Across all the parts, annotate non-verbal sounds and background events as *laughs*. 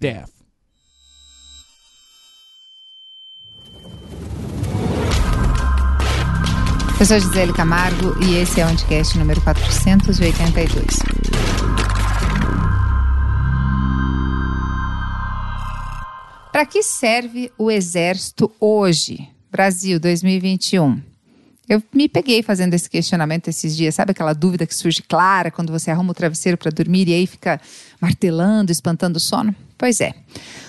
death. Eu sou Gisele Camargo e esse é o Anticast número 482. Para que serve o Exército hoje? Brasil 2021. Eu me peguei fazendo esse questionamento esses dias, sabe aquela dúvida que surge clara quando você arruma o travesseiro para dormir e aí fica martelando, espantando o sono? Pois é.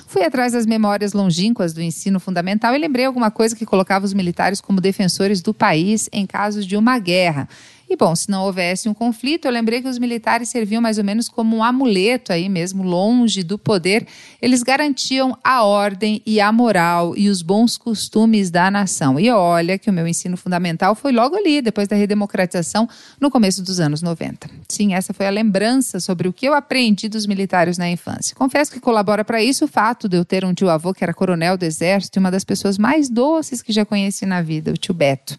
Fui atrás das memórias longínquas do ensino fundamental e lembrei alguma coisa que colocava os militares como defensores do país em casos de uma guerra. E bom, se não houvesse um conflito, eu lembrei que os militares serviam mais ou menos como um amuleto aí mesmo, longe do poder. Eles garantiam a ordem e a moral e os bons costumes da nação. E olha que o meu ensino fundamental foi logo ali, depois da redemocratização, no começo dos anos 90. Sim, essa foi a lembrança sobre o que eu aprendi dos militares na infância. Confesso que colabora para isso o fato de eu ter um tio-avô que era coronel do exército e uma das pessoas mais doces que já conheci na vida, o tio Beto.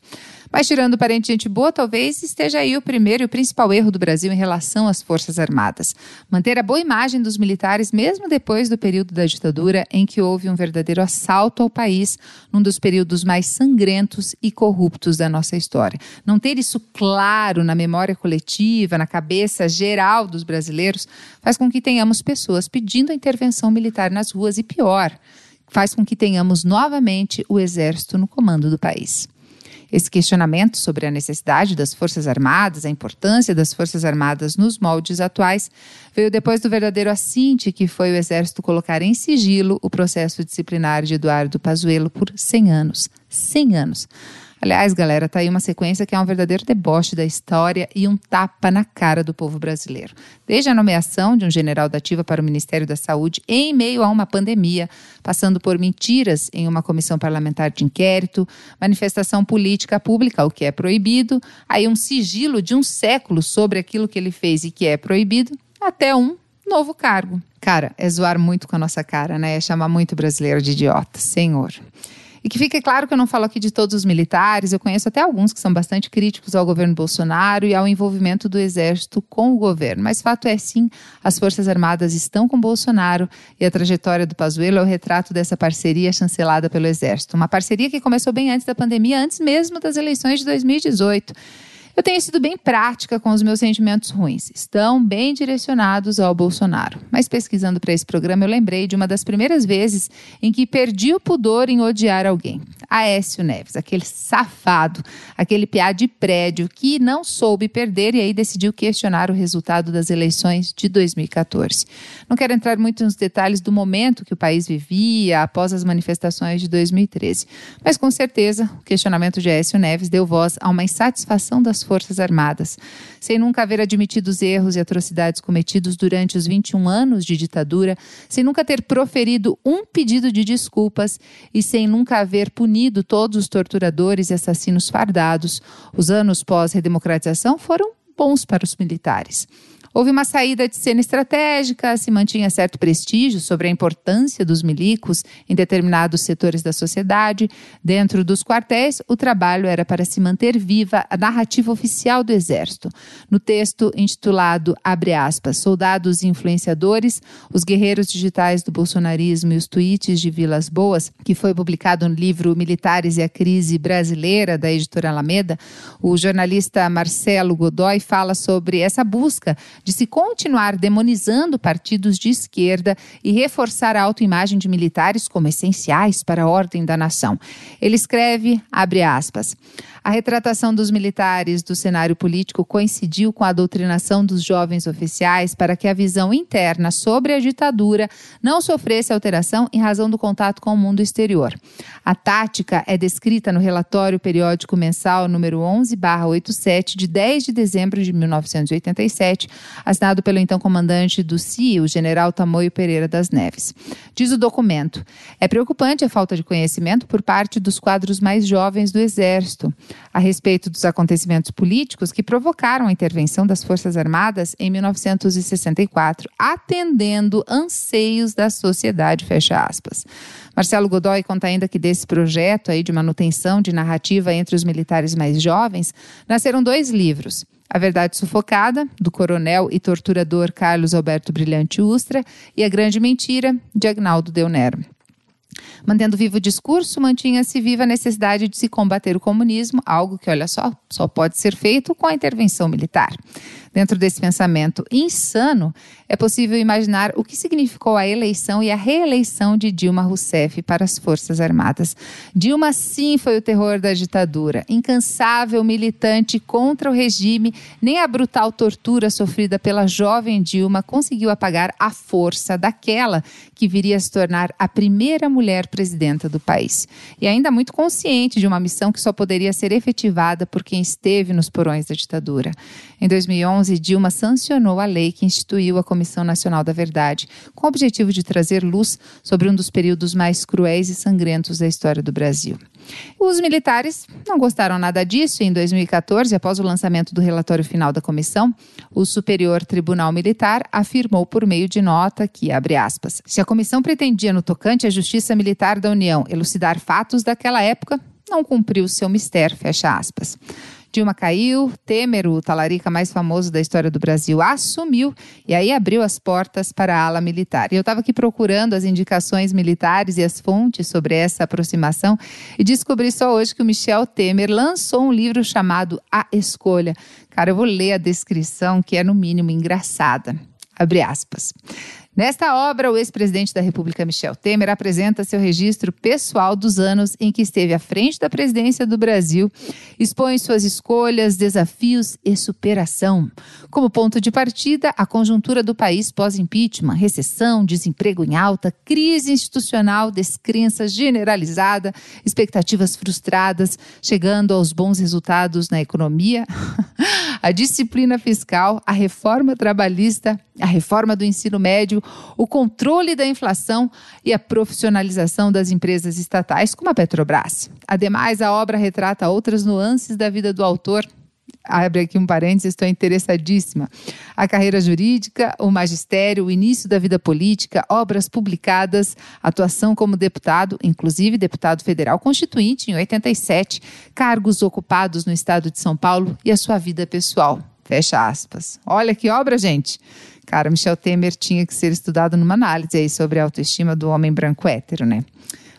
Mas tirando parente gente boa, talvez esteja aí o primeiro e o principal erro do Brasil em relação às Forças Armadas. Manter a boa imagem dos militares, mesmo depois do período da ditadura, em que houve um verdadeiro assalto ao país, num dos períodos mais sangrentos e corruptos da nossa história. Não ter isso claro na memória coletiva, na cabeça geral dos brasileiros, faz com que tenhamos pessoas pedindo a intervenção militar nas ruas e pior, faz com que tenhamos novamente o exército no comando do país. Esse questionamento sobre a necessidade das Forças Armadas, a importância das Forças Armadas nos moldes atuais, veio depois do verdadeiro assinte que foi o Exército colocar em sigilo o processo disciplinar de Eduardo Pazuello por 100 anos. 100 anos. Aliás, galera, tá aí uma sequência que é um verdadeiro deboche da história e um tapa na cara do povo brasileiro. Desde a nomeação de um general da ativa para o Ministério da Saúde em meio a uma pandemia, passando por mentiras em uma comissão parlamentar de inquérito, manifestação política pública, o que é proibido, aí um sigilo de um século sobre aquilo que ele fez e que é proibido, até um novo cargo. Cara, é zoar muito com a nossa cara, né? É chamar muito brasileiro de idiota, senhor. E que fique claro que eu não falo aqui de todos os militares, eu conheço até alguns que são bastante críticos ao governo Bolsonaro e ao envolvimento do Exército com o governo. Mas fato é sim, as Forças Armadas estão com Bolsonaro e a trajetória do Pazuello é o retrato dessa parceria chancelada pelo Exército. Uma parceria que começou bem antes da pandemia, antes mesmo das eleições de 2018. Eu tenho sido bem prática com os meus sentimentos ruins. Estão bem direcionados ao Bolsonaro. Mas pesquisando para esse programa, eu lembrei de uma das primeiras vezes em que perdi o pudor em odiar alguém. Aécio Neves, aquele safado, aquele piá de prédio que não soube perder e aí decidiu questionar o resultado das eleições de 2014. Não quero entrar muito nos detalhes do momento que o país vivia após as manifestações de 2013, mas com certeza o questionamento de Aécio Neves deu voz a uma insatisfação Forças Armadas, sem nunca haver admitido os erros e atrocidades cometidos durante os 21 anos de ditadura, sem nunca ter proferido um pedido de desculpas e sem nunca haver punido todos os torturadores e assassinos fardados. Os anos pós-redemocratização foram bons para os militares. Houve uma saída de cena estratégica, se mantinha certo prestígio sobre a importância dos milicos em determinados setores da sociedade. Dentro dos quartéis, o trabalho era para se manter viva a narrativa oficial do Exército. No texto intitulado, abre aspas, Soldados e Influenciadores, os guerreiros digitais do bolsonarismo e os tweets de Vilas Boas, que foi publicado no livro Militares e a Crise Brasileira, da editora Alameda, o jornalista Marcelo Godoy fala sobre essa busca de se continuar demonizando partidos de esquerda e reforçar a autoimagem de militares como essenciais para a ordem da nação. Ele escreve, abre aspas, a retratação dos militares do cenário político coincidiu com a doutrinação dos jovens oficiais para que a visão interna sobre a ditadura não sofresse alteração em razão do contato com o mundo exterior. A tática é descrita no relatório periódico mensal número 11/87 de 10 de dezembro de 1987, assinado pelo então comandante do CIE, o general Tamoio Pereira das Neves. Diz o documento: é preocupante a falta de conhecimento por parte dos quadros mais jovens do Exército a respeito dos acontecimentos políticos que provocaram a intervenção das Forças Armadas em 1964, atendendo anseios da sociedade, fecha aspas. Marcelo Godoy conta ainda que desse projeto aí de manutenção de narrativa entre os militares mais jovens, nasceram dois livros. A Verdade Sufocada, do coronel e torturador Carlos Alberto Brilhante Ustra, e A Grande Mentira, de Agnaldo Del Nero. Mantendo vivo o discurso, mantinha-se viva a necessidade de se combater o comunismo, algo que, olha só, só pode ser feito com a intervenção militar. Dentro desse pensamento insano, é possível imaginar o que significou a eleição e a reeleição de Dilma Rousseff para as Forças Armadas. Dilma, sim, foi o terror da ditadura, incansável militante contra o regime, nem a brutal tortura sofrida pela jovem Dilma conseguiu apagar a força daquela que viria a se tornar a primeira mulher presidenta do país. E ainda muito consciente de uma missão que só poderia ser efetivada por quem esteve nos porões da ditadura. Em 2011, Dilma sancionou a lei que instituiu a Comissão Nacional da Verdade, com o objetivo de trazer luz sobre um dos períodos mais cruéis e sangrentos da história do Brasil. Os militares não gostaram nada disso e em 2014, após o lançamento do relatório final da comissão, o Superior Tribunal Militar afirmou por meio de nota que, abre aspas, se a comissão pretendia no tocante à Justiça Militar da União elucidar fatos daquela época, não cumpriu seu mistério, fecha aspas. Dilma caiu, Temer, o talarica mais famoso da história do Brasil, assumiu e aí abriu as portas para a ala militar. E eu estava aqui procurando as indicações militares e as fontes sobre essa aproximação e descobri só hoje que o Michel Temer lançou um livro chamado A Escolha. Cara, eu vou ler a descrição que é no mínimo engraçada. Abre aspas. Nesta obra, o ex-presidente da República, Michel Temer, apresenta seu registro pessoal dos anos em que esteve à frente da presidência do Brasil, expõe suas escolhas, desafios e superação. Como ponto de partida, a conjuntura do país pós-impeachment, recessão, desemprego em alta, crise institucional, descrença generalizada, expectativas frustradas, chegando aos bons resultados na economia, *laughs* a disciplina fiscal, a reforma trabalhista, a reforma do ensino médio, o controle da inflação e a profissionalização das empresas estatais, como a Petrobras. Ademais, a obra retrata outras nuances da vida do autor abre aqui um parênteses, estou interessadíssima. A carreira jurídica, o magistério, o início da vida política, obras publicadas, atuação como deputado, inclusive deputado federal constituinte em 87, cargos ocupados no estado de São Paulo e a sua vida pessoal. Fecha aspas. Olha que obra, gente. Cara, Michel Temer tinha que ser estudado numa análise aí sobre a autoestima do homem branco hétero, né?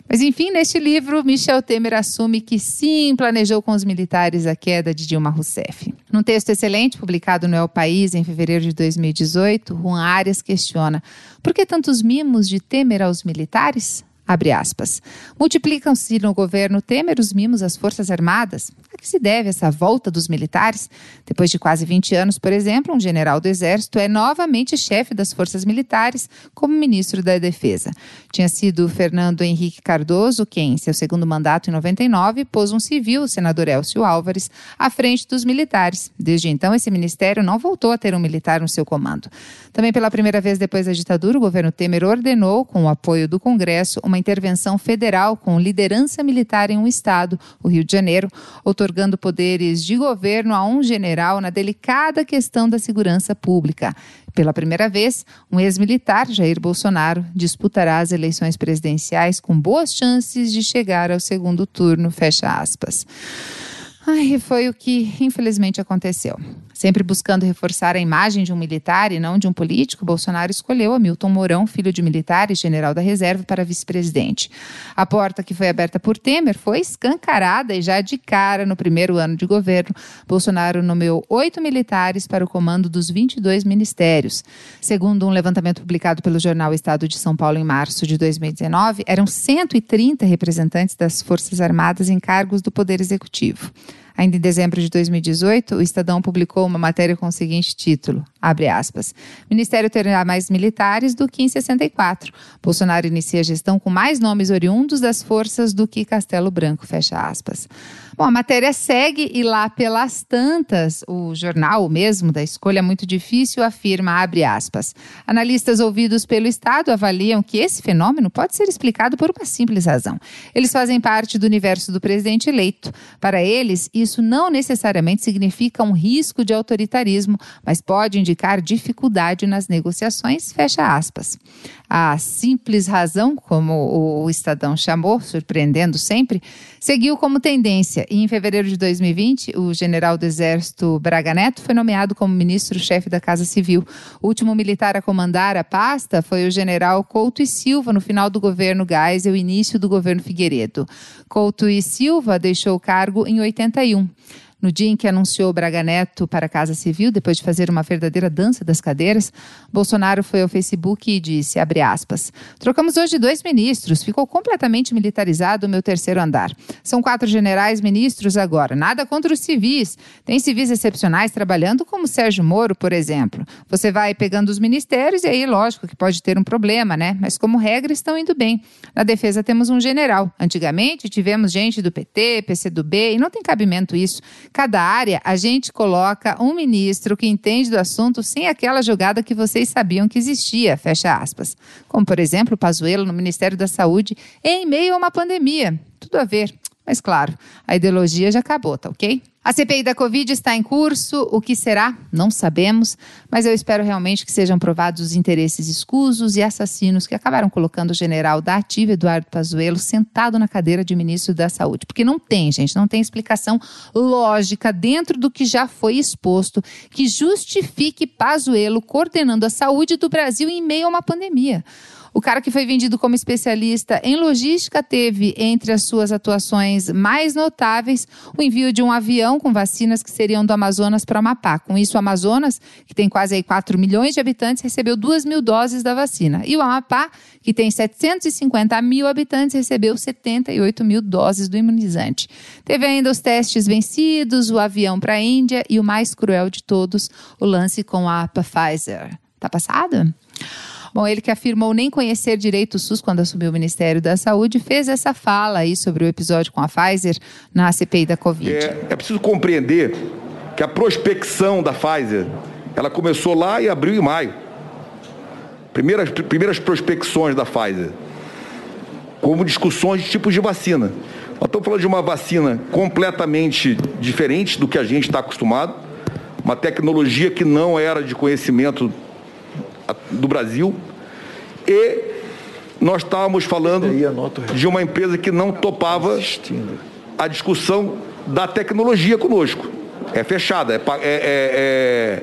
Mas enfim, neste livro, Michel Temer assume que sim, planejou com os militares a queda de Dilma Rousseff. Num texto excelente publicado no El País em fevereiro de 2018, Juan Arias questiona: por que tantos mimos de Temer aos militares? Abre aspas. Multiplicam-se no governo Temer os mimos às Forças Armadas. Que se deve essa volta dos militares? Depois de quase 20 anos, por exemplo, um general do Exército é novamente chefe das Forças Militares como ministro da Defesa. Tinha sido Fernando Henrique Cardoso quem, em seu segundo mandato em 99, pôs um civil, o senador Elcio Álvares, à frente dos militares. Desde então, esse ministério não voltou a ter um militar no seu comando. Também pela primeira vez depois da ditadura, o governo Temer ordenou, com o apoio do Congresso, uma intervenção federal com liderança militar em um estado, o Rio de Janeiro, otorgando poderes de governo a um general na delicada questão da segurança pública. Pela primeira vez, um ex-militar, Jair Bolsonaro, disputará as eleições presidenciais com boas chances de chegar ao segundo turno, fecha aspas. Ai, foi o que infelizmente aconteceu. Sempre buscando reforçar a imagem de um militar e não de um político, Bolsonaro escolheu Hamilton Mourão, filho de militar e general da reserva, para vice-presidente. A porta que foi aberta por Temer foi escancarada e já de cara no primeiro ano de governo, Bolsonaro nomeou oito militares para o comando dos 22 ministérios. Segundo um levantamento publicado pelo jornal Estado de São Paulo em março de 2019, eram 130 representantes das Forças Armadas em cargos do Poder Executivo. Ainda em dezembro de 2018, o Estadão publicou uma matéria com o seguinte título: abre aspas. Ministério terá mais militares do que em 64. Bolsonaro inicia a gestão com mais nomes oriundos das forças do que Castelo Branco, fecha aspas. Bom, a matéria segue e lá pelas tantas, o jornal mesmo da escolha muito difícil afirma, abre aspas, analistas ouvidos pelo Estado avaliam que esse fenômeno pode ser explicado por uma simples razão. Eles fazem parte do universo do presidente eleito. Para eles, isso não necessariamente significa um risco de autoritarismo, mas pode indicar dificuldade nas negociações. Fecha aspas. A simples razão, como o Estadão chamou, surpreendendo sempre, seguiu como tendência e em fevereiro de 2020, o general do Exército Braga Neto foi nomeado como ministro-chefe da Casa Civil. O último militar a comandar a pasta foi o general Couto e Silva no final do governo Geisel e o início do governo Figueiredo. Couto e Silva deixou o cargo em 81. No dia em que anunciou Braga Neto para a Casa Civil, depois de fazer uma verdadeira dança das cadeiras, Bolsonaro foi ao Facebook e disse, aspas, trocamos hoje dois ministros, ficou completamente militarizado o meu terceiro andar. São quatro generais ministros agora, nada contra os civis. Tem civis excepcionais trabalhando como Sérgio Moro, por exemplo. Você vai pegando os ministérios e aí, lógico, que pode ter um problema, né? Mas como regra, estão indo bem. Na defesa temos um general. Antigamente tivemos gente do PT, PCdoB, e não tem cabimento isso. Cada área, a gente coloca um ministro que entende do assunto sem aquela jogada que vocês sabiam que existia, fecha aspas. Como, por exemplo, o Pazuello no Ministério da Saúde em meio a uma pandemia. Tudo a ver. Mas claro, a ideologia já acabou, tá ok? A CPI da Covid está em curso. O que será? Não sabemos, mas eu espero realmente que sejam provados os interesses escusos e assassinos que acabaram colocando o general da ativa Eduardo Pazuello sentado na cadeira de ministro da Saúde. Porque não tem, gente, não tem explicação lógica dentro do que já foi exposto que justifique Pazuello coordenando a saúde do Brasil em meio a uma pandemia. O cara que foi vendido como especialista em logística teve entre as suas atuações mais notáveis o envio de um avião com vacinas que seriam do Amazonas para Amapá. Com isso, o Amazonas, que tem quase aí 4 milhões de habitantes, recebeu 2 mil doses da vacina. E o Amapá, que tem 750 mil habitantes, recebeu 78 mil doses do imunizante. Teve ainda os testes vencidos, o avião para a Índia e o mais cruel de todos, o lance com a Pfizer. Tá passado? Bom, ele que afirmou nem conhecer direito o SUS quando assumiu o Ministério da Saúde, fez essa fala aí sobre o episódio com a Pfizer na CPI da Covid. É, é preciso compreender que a prospecção da Pfizer, ela começou lá em abril e maio. Primeiras, primeiras prospecções da Pfizer, como discussões de tipos de vacina. Nós estamos falando de uma vacina completamente diferente do que a gente está acostumado, uma tecnologia que não era de conhecimento do Brasil. E nós estávamos falando de uma empresa que não topava a discussão da tecnologia conosco. É fechada, é, é,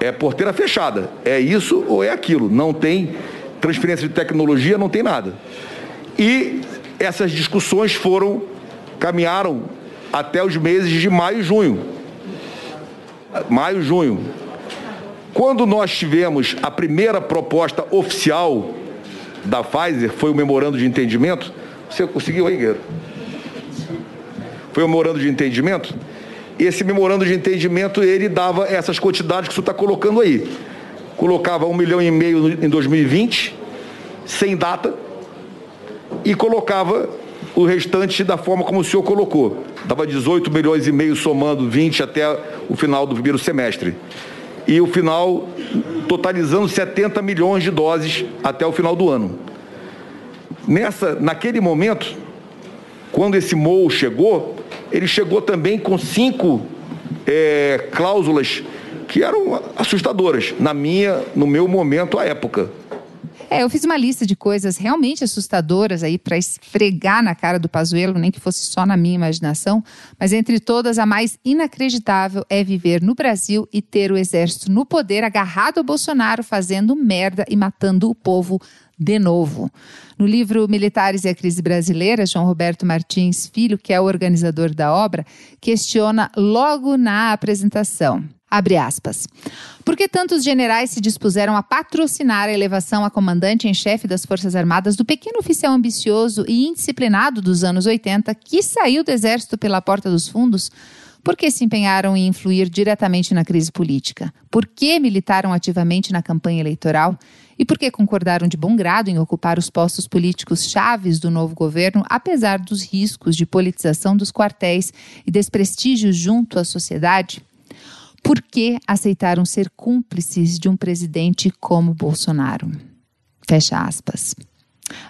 é, é porteira fechada. É isso ou é aquilo. Não tem transferência de tecnologia, não tem nada. E essas discussões foram, caminharam até os meses de maio e junho. Maio e junho. Quando nós tivemos a primeira proposta oficial da Pfizer, foi o memorando de entendimento. Você conseguiu aí, Guerreiro? Foi o memorando de entendimento? Esse memorando de entendimento, ele dava essas quantidades que você está colocando aí. Colocava um milhão e meio em 2020, sem data, e colocava o restante da forma como o senhor colocou. Dava 18 milhões e meio somando 20 até o final do primeiro semestre e o final totalizando 70 milhões de doses até o final do ano. Nessa, naquele momento, quando esse MOU chegou, ele chegou também com cinco é, cláusulas que eram assustadoras na minha, no meu momento à época. É, eu fiz uma lista de coisas realmente assustadoras aí para esfregar na cara do Pazuello, nem que fosse só na minha imaginação, mas entre todas a mais inacreditável é viver no Brasil e ter o exército no poder agarrado ao Bolsonaro fazendo merda e matando o povo de novo. No livro Militares e a Crise Brasileira, João Roberto Martins Filho, que é o organizador da obra, questiona logo na apresentação. Abre aspas. Por que tantos generais se dispuseram a patrocinar a elevação a comandante em chefe das Forças Armadas do pequeno oficial ambicioso e indisciplinado dos anos 80 que saiu do exército pela porta dos fundos? Por que se empenharam em influir diretamente na crise política? Por que militaram ativamente na campanha eleitoral? E por que concordaram de bom grado em ocupar os postos políticos chaves do novo governo, apesar dos riscos de politização dos quartéis e desprestígio junto à sociedade? Por que aceitaram ser cúmplices de um presidente como Bolsonaro? Fecha aspas.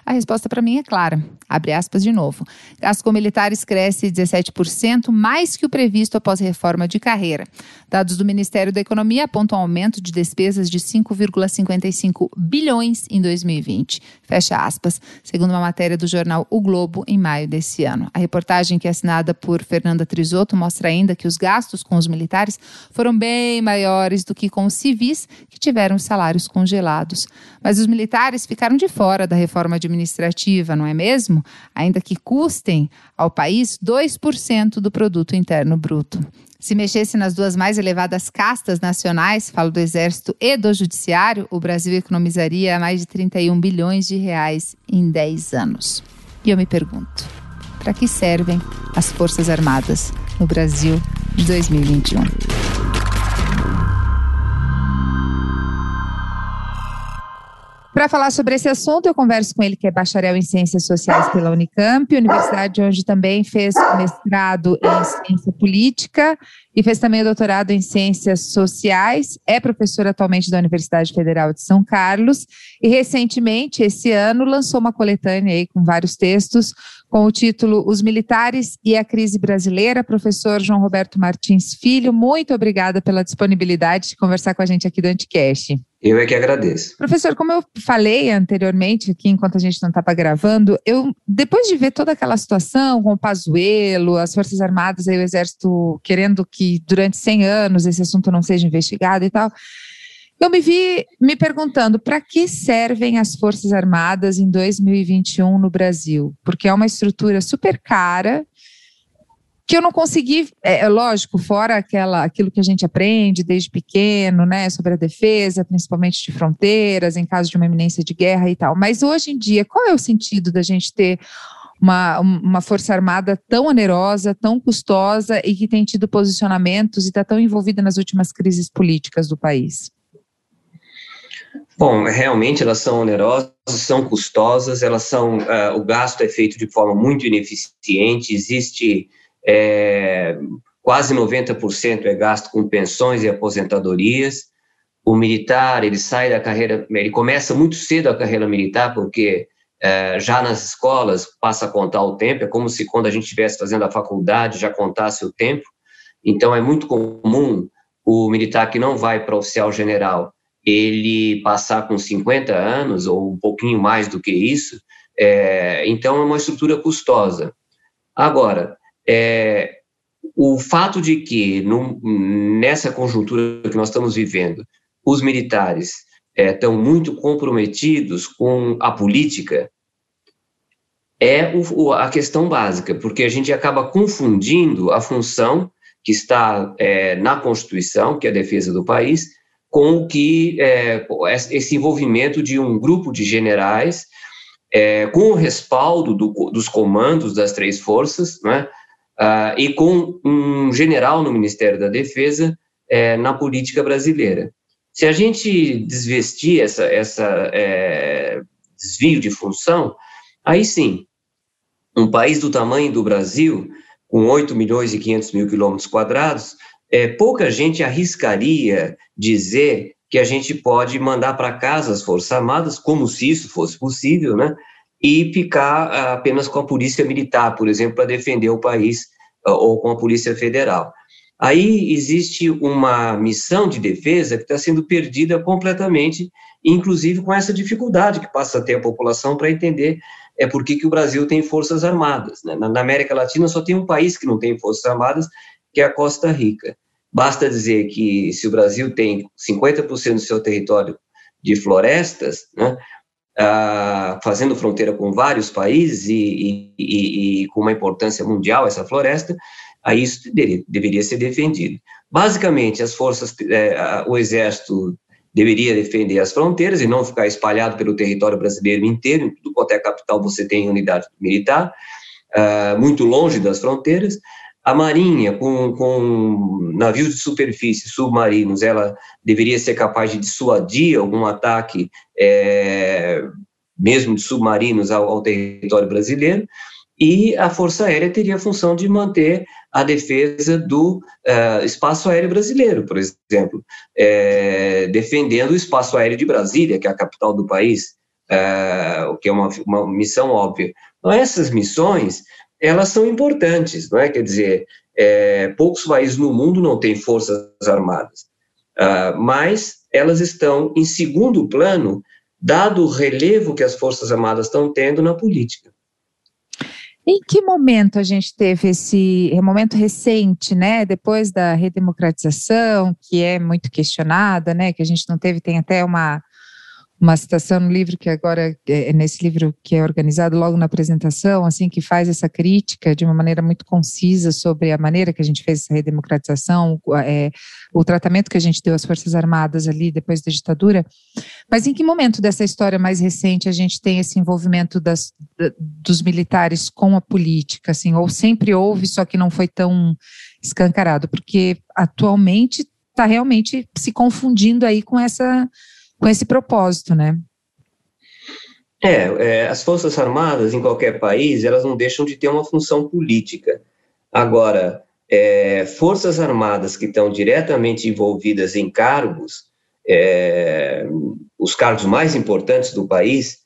A resposta para mim é clara. Abre aspas de novo. Gasto com militares cresce 17%, mais que o previsto após reforma de carreira. Dados do Ministério da Economia apontam um aumento de despesas de 5,55 bilhões em 2020. Fecha aspas, segundo uma matéria do jornal O Globo em maio desse ano. A reportagem, que é assinada por Fernanda Trisotto, mostra ainda que os gastos com os militares foram bem maiores do que com os civis, que tiveram salários congelados. Mas os militares ficaram de fora da reforma administrativa, não é mesmo? Ainda que custem ao país 2% do produto interno bruto. Se mexesse nas duas mais elevadas castas nacionais, falo do Exército e do Judiciário, o Brasil economizaria mais de 31 bilhões de reais em 10 anos. E eu me pergunto, para que servem as Forças Armadas no Brasil de 2021? Para falar sobre esse assunto, eu converso com ele, que é bacharel em Ciências Sociais pela Unicamp, universidade onde também fez mestrado em Ciência Política e fez também o doutorado em Ciências Sociais. É professor atualmente da Universidade Federal de São Carlos e recentemente, esse ano, lançou uma coletânea aí com vários textos com o título Os Militares e a Crise Brasileira. Professor João Roberto Martins Filho, muito obrigada pela disponibilidade de conversar com a gente aqui do Anticast. Eu é que agradeço. Professor, como eu falei anteriormente aqui, enquanto a gente não estava gravando, eu, depois de ver toda aquela situação com o Pazuello, as Forças Armadas e o Exército querendo que durante 100 anos esse assunto não seja investigado e tal, eu me vi me perguntando para que servem as Forças Armadas em 2021 no Brasil? Porque é uma estrutura super cara que eu não consegui, é, é, lógico, fora aquela, aquilo que a gente aprende desde pequeno, né, sobre a defesa, principalmente de fronteiras, em caso de uma iminência de guerra e tal. Mas hoje em dia, qual é o sentido da gente ter uma, uma força armada tão onerosa, tão custosa e que tem tido posicionamentos e está tão envolvida nas últimas crises políticas do país? Bom, realmente elas são onerosas, são custosas, elas são, uh, o gasto é feito de forma muito ineficiente, existe é, quase 90% é gasto com pensões e aposentadorias. O militar, ele sai da carreira, ele começa muito cedo a carreira militar, porque é, já nas escolas passa a contar o tempo, é como se quando a gente estivesse fazendo a faculdade já contasse o tempo. Então é muito comum o militar que não vai para oficial general ele passar com 50 anos ou um pouquinho mais do que isso, é, então é uma estrutura custosa. Agora, é, o fato de que nessa conjuntura que nós estamos vivendo, os militares é, estão muito comprometidos com a política, é o, a questão básica, porque a gente acaba confundindo a função que está é, na Constituição, que é a defesa do país, com o que é, esse envolvimento de um grupo de generais é, com o respaldo do, dos comandos das três forças, né, uh, e com um general no Ministério da Defesa é, na política brasileira. Se a gente desvestir essa, essa é, desvio de função, aí sim, um país do tamanho do Brasil, com 8 milhões e 500 mil quilômetros quadrados, é, pouca gente arriscaria dizer que a gente pode mandar para casa as Forças Armadas, como se isso fosse possível, né? E ficar apenas com a Polícia Militar, por exemplo, para defender o país, ah, ou com a Polícia Federal. Aí existe uma missão de defesa que está sendo perdida completamente, inclusive com essa dificuldade que passa a ter a população para entender é por que, o Brasil tem forças armadas. Né? Na América Latina só tem um país que não tem forças armadas, que é a Costa Rica. Basta dizer que se o Brasil tem 50% do seu território de florestas, né, ah, fazendo fronteira com vários países e, e, e, com uma importância mundial essa floresta, aí isso deveria, ser defendido. Basicamente, as forças, é, o exército deveria defender as fronteiras e não ficar espalhado pelo território brasileiro inteiro, em quanto é capital você tem unidade militar, ah, muito longe das fronteiras, a Marinha, com, com navios de superfície, submarinos, ela deveria ser capaz de dissuadir algum ataque, é, mesmo de submarinos, ao, ao, território brasileiro, e a Força Aérea teria a função de manter a defesa do uh, espaço aéreo brasileiro, por exemplo, é, defendendo o espaço aéreo de Brasília, que é a capital do país, uh, o que é uma, uma missão óbvia. Então, essas missões, elas são importantes, não é? Quer dizer, é, poucos países no mundo não têm forças armadas, uh, mas elas estão em segundo plano, dado o relevo que as forças armadas estão tendo na política. Em que momento a gente teve esse momento recente, né? Depois da redemocratização, que é muito questionada, né? Que a gente não teve, tem até uma uma citação no livro que agora é, é nesse livro que é organizado logo na apresentação, assim que faz essa crítica de uma maneira muito concisa sobre a maneira que a gente fez essa redemocratização, é, o tratamento que a gente deu às forças armadas ali depois da ditadura. Mas em que momento dessa história mais recente a gente tem esse envolvimento das, dos militares com a política, assim, ou sempre houve, só que não foi tão escancarado, porque atualmente está realmente se confundindo aí com essa com esse propósito, né? É, é, as Forças Armadas em qualquer país, elas não deixam de ter uma função política. Agora, é, Forças Armadas que estão diretamente envolvidas em cargos, é, os cargos mais importantes do país,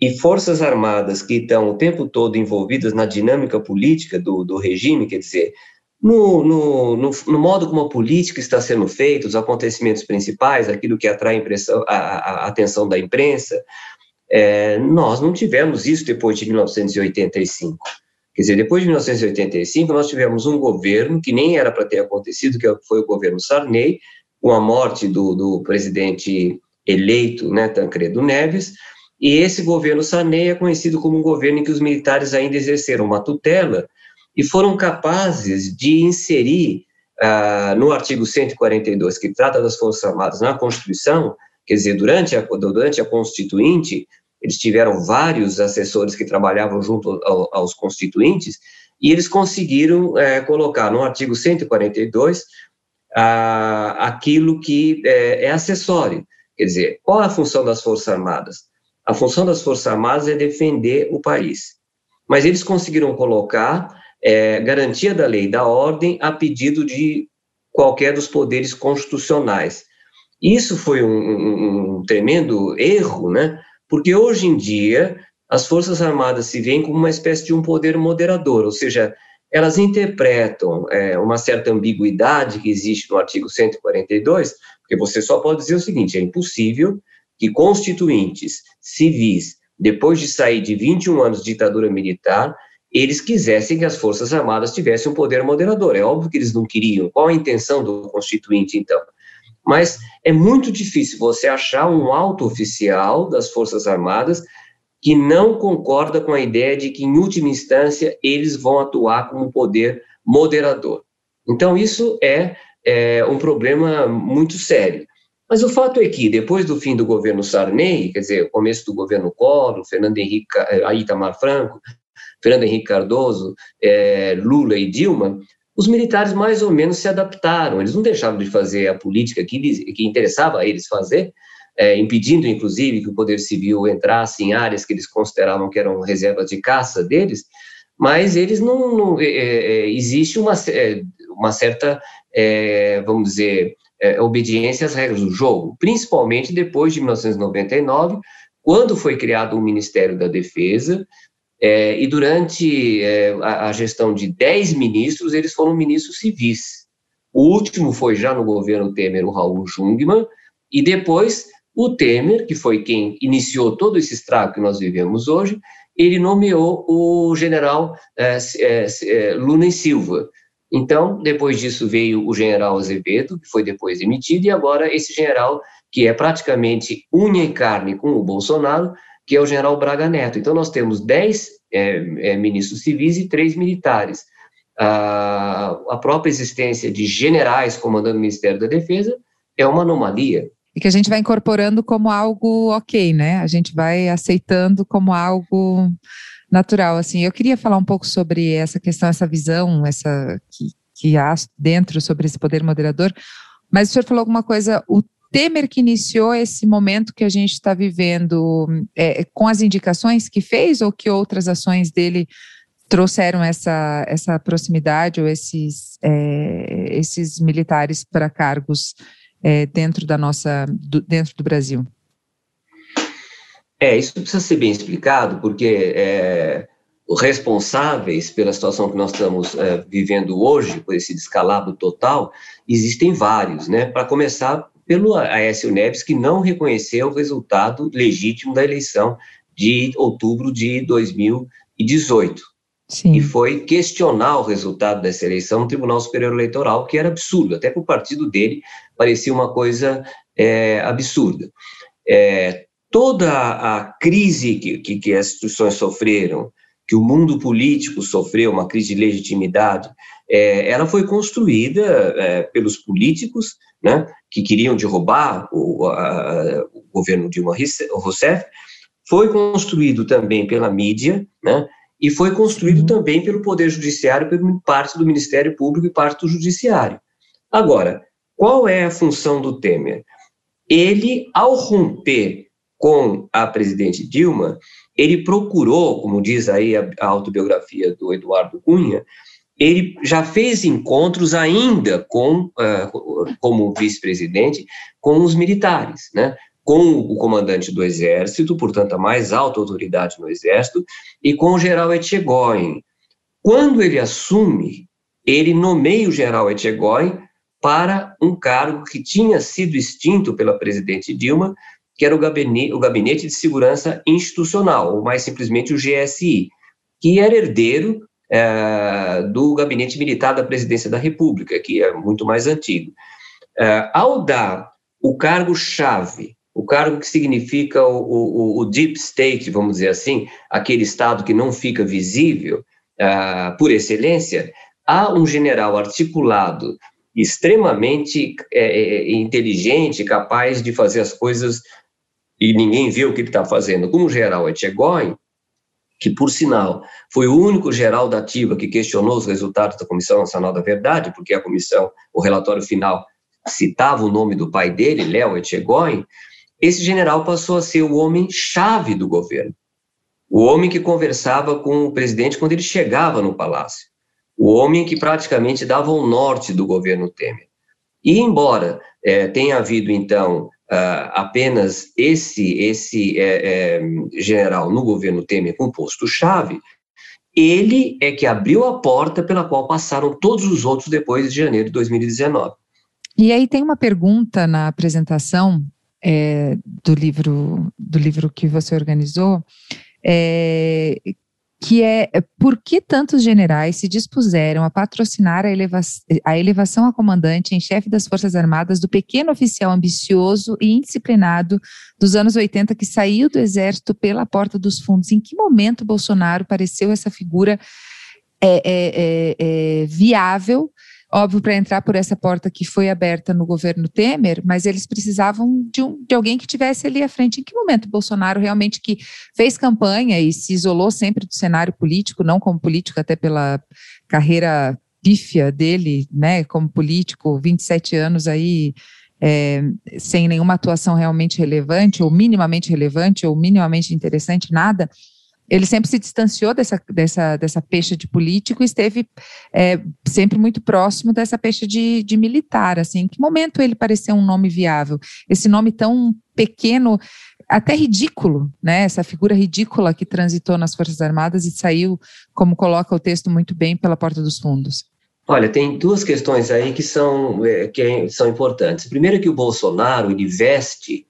e Forças Armadas que estão o tempo todo envolvidas na dinâmica política do, do regime, quer dizer, no, no, no, no, modo como a política está sendo feita, os acontecimentos principais, aquilo que atrai a, a, a atenção da imprensa, é, nós não tivemos isso depois de 1985. Quer dizer, depois de 1985, nós tivemos um governo que nem era para ter acontecido, que foi o governo Sarney, com a morte do, do presidente eleito, né, Tancredo Neves, e esse governo Sarney é conhecido como um governo em que os militares ainda exerceram uma tutela e foram capazes de inserir uh, no artigo 142, que trata das Forças Armadas na Constituição, quer dizer, durante a, durante a Constituinte, eles tiveram vários assessores que trabalhavam junto ao, aos constituintes, e eles conseguiram é, colocar no artigo 142 ah, aquilo que é, é acessório. Quer dizer, qual é a função das Forças Armadas? A função das Forças Armadas é defender o país. Mas eles conseguiram colocar é, garantia da lei e da ordem a pedido de qualquer dos poderes constitucionais. Isso foi um, um, um tremendo erro, né? Porque hoje em dia as Forças Armadas se veem como uma espécie de um poder moderador, ou seja, elas interpretam é, uma certa ambiguidade que existe no artigo 142, porque você só pode dizer o seguinte: é impossível que constituintes civis, depois de sair de 21 anos de ditadura militar, eles quisessem que as Forças Armadas tivessem um poder moderador. É óbvio que eles não queriam. Qual a intenção do Constituinte, então? Mas é muito difícil você achar um alto oficial das Forças Armadas que não concorda com a ideia de que, em última instância, eles vão atuar como poder moderador. Então, isso é, é um problema muito sério. Mas o fato é que, depois do fim do governo Sarney, quer dizer, o começo do governo Collor, Fernando Henrique, Itamar Franco, Fernando Henrique Cardoso, é, Lula e Dilma, os militares mais ou menos se adaptaram, eles não deixavam de fazer a política que, que interessava a eles fazer, é, impedindo, inclusive, que o poder civil entrasse em áreas que eles consideravam que eram reservas de caça deles, mas eles não, não é, é, é existe uma, é, uma certa, vamos dizer, obediência às regras do jogo, principalmente depois de 1999, quando foi criado o Ministério da Defesa, é, e durante é, a, a, gestão de 10 ministros, eles foram ministros civis. O último foi já no governo Temer, o Raul Jungmann, e depois o Temer, que foi quem iniciou todo esse estrago que nós vivemos hoje, ele nomeou o general é, é, é Luna Silva. Então, depois disso veio o general Azevedo, que foi depois demitido, e agora esse general, que é praticamente unha e carne com o Bolsonaro, que é o general Braga Neto. Então, nós temos 10 é, é, ministros civis e três militares. A, a própria existência de generais comandando o Ministério da Defesa é uma anomalia. E que a gente vai incorporando como algo ok, né? A gente vai aceitando como algo natural. Assim, eu queria falar um pouco sobre essa questão, essa visão, essa que, que há dentro sobre esse poder moderador. Mas o senhor falou alguma coisa, o Temer que iniciou esse momento que a gente está vivendo é, com as indicações que fez ou que outras ações dele trouxeram essa, essa proximidade ou esses, é, esses militares para cargos é, dentro da nossa do, dentro do Brasil? É, isso precisa ser bem explicado, porque é, responsáveis pela situação que nós estamos é, vivendo hoje, por esse descalabro total, existem vários, né? Para começar, pelo Aécio Neves, que não reconheceu o resultado legítimo da eleição de outubro de 2018. Sim. E foi questionar o resultado dessa eleição no Tribunal Superior Eleitoral, que era absurdo, até para o partido dele parecia uma coisa é, absurda. É, toda a crise que, que, que as instituições sofreram, que o mundo político sofreu, uma crise de legitimidade, é, ela foi construída é, pelos políticos, né, que queriam derrubar o, a, o governo Dilma Rousseff, foi construído também pela mídia, né, e foi construído também pelo Poder Judiciário, por parte do Ministério Público e parte do Judiciário. Agora, qual é a função do Temer? Ele, ao romper com a presidente Dilma, ele procurou, como diz aí a, a autobiografia do Eduardo Cunha, ele já fez encontros ainda com, uh, como vice-presidente, com os militares, né? com o comandante do Exército, portanto, a mais alta autoridade no Exército, e com o general Etchegóin. Quando ele assume, ele nomeia o general Etchegóin para um cargo que tinha sido extinto pela presidente Dilma, que era o Gabinete, o Gabinete de Segurança Institucional, ou mais simplesmente o GSI, que era herdeiro é, do Gabinete Militar da Presidência da República, que é muito mais antigo. É, ao dar o cargo-chave, o cargo que significa o, o, o, deep state, vamos dizer assim, aquele estado que não fica visível uh, por excelência, há um general articulado, extremamente é, é, inteligente, capaz de fazer as coisas e ninguém vê o que ele está fazendo, como o general Etchegóin, que, por sinal, foi o único geral da ativa que questionou os resultados da Comissão Nacional da Verdade, porque a comissão, o relatório final, citava o nome do pai dele, Léo Etchegóin, esse general passou a ser o homem-chave do governo. O homem que conversava com o presidente quando ele chegava no palácio. O homem que praticamente dava o norte do governo Temer. E, embora é, tenha havido, então, uh, apenas esse, esse é, é, general no governo Temer com posto-chave, ele é que abriu a porta pela qual passaram todos os outros depois de janeiro de 2019. E aí tem uma pergunta na apresentação é, do livro do livro que você organizou, é, que é por que tantos generais se dispuseram a patrocinar a, eleva a elevação a comandante em chefe das Forças Armadas do pequeno oficial ambicioso e indisciplinado dos anos 80 que saiu do exército pela porta dos fundos. Em que momento Bolsonaro pareceu essa figura é, é, é, é viável óbvio, para entrar por essa porta que foi aberta no governo Temer, mas eles precisavam de, um, de alguém que tivesse ali à frente. Em que momento Bolsonaro realmente que fez campanha e se isolou sempre do cenário político, não como político, até pela carreira pífia dele, né, como político, 27 anos aí é, sem nenhuma atuação realmente relevante, ou minimamente relevante, ou minimamente interessante, nada ele sempre se distanciou dessa, dessa, dessa peixe de político e esteve é, sempre muito próximo dessa peixe de, de militar. Assim, em que momento ele pareceu um nome viável? Esse nome tão pequeno, até ridículo, né? Essa figura ridícula que transitou nas Forças Armadas e saiu, como coloca o texto muito bem, pela porta dos fundos. Olha, tem duas questões aí que são, é, que são importantes. Primeiro que o Bolsonaro ele veste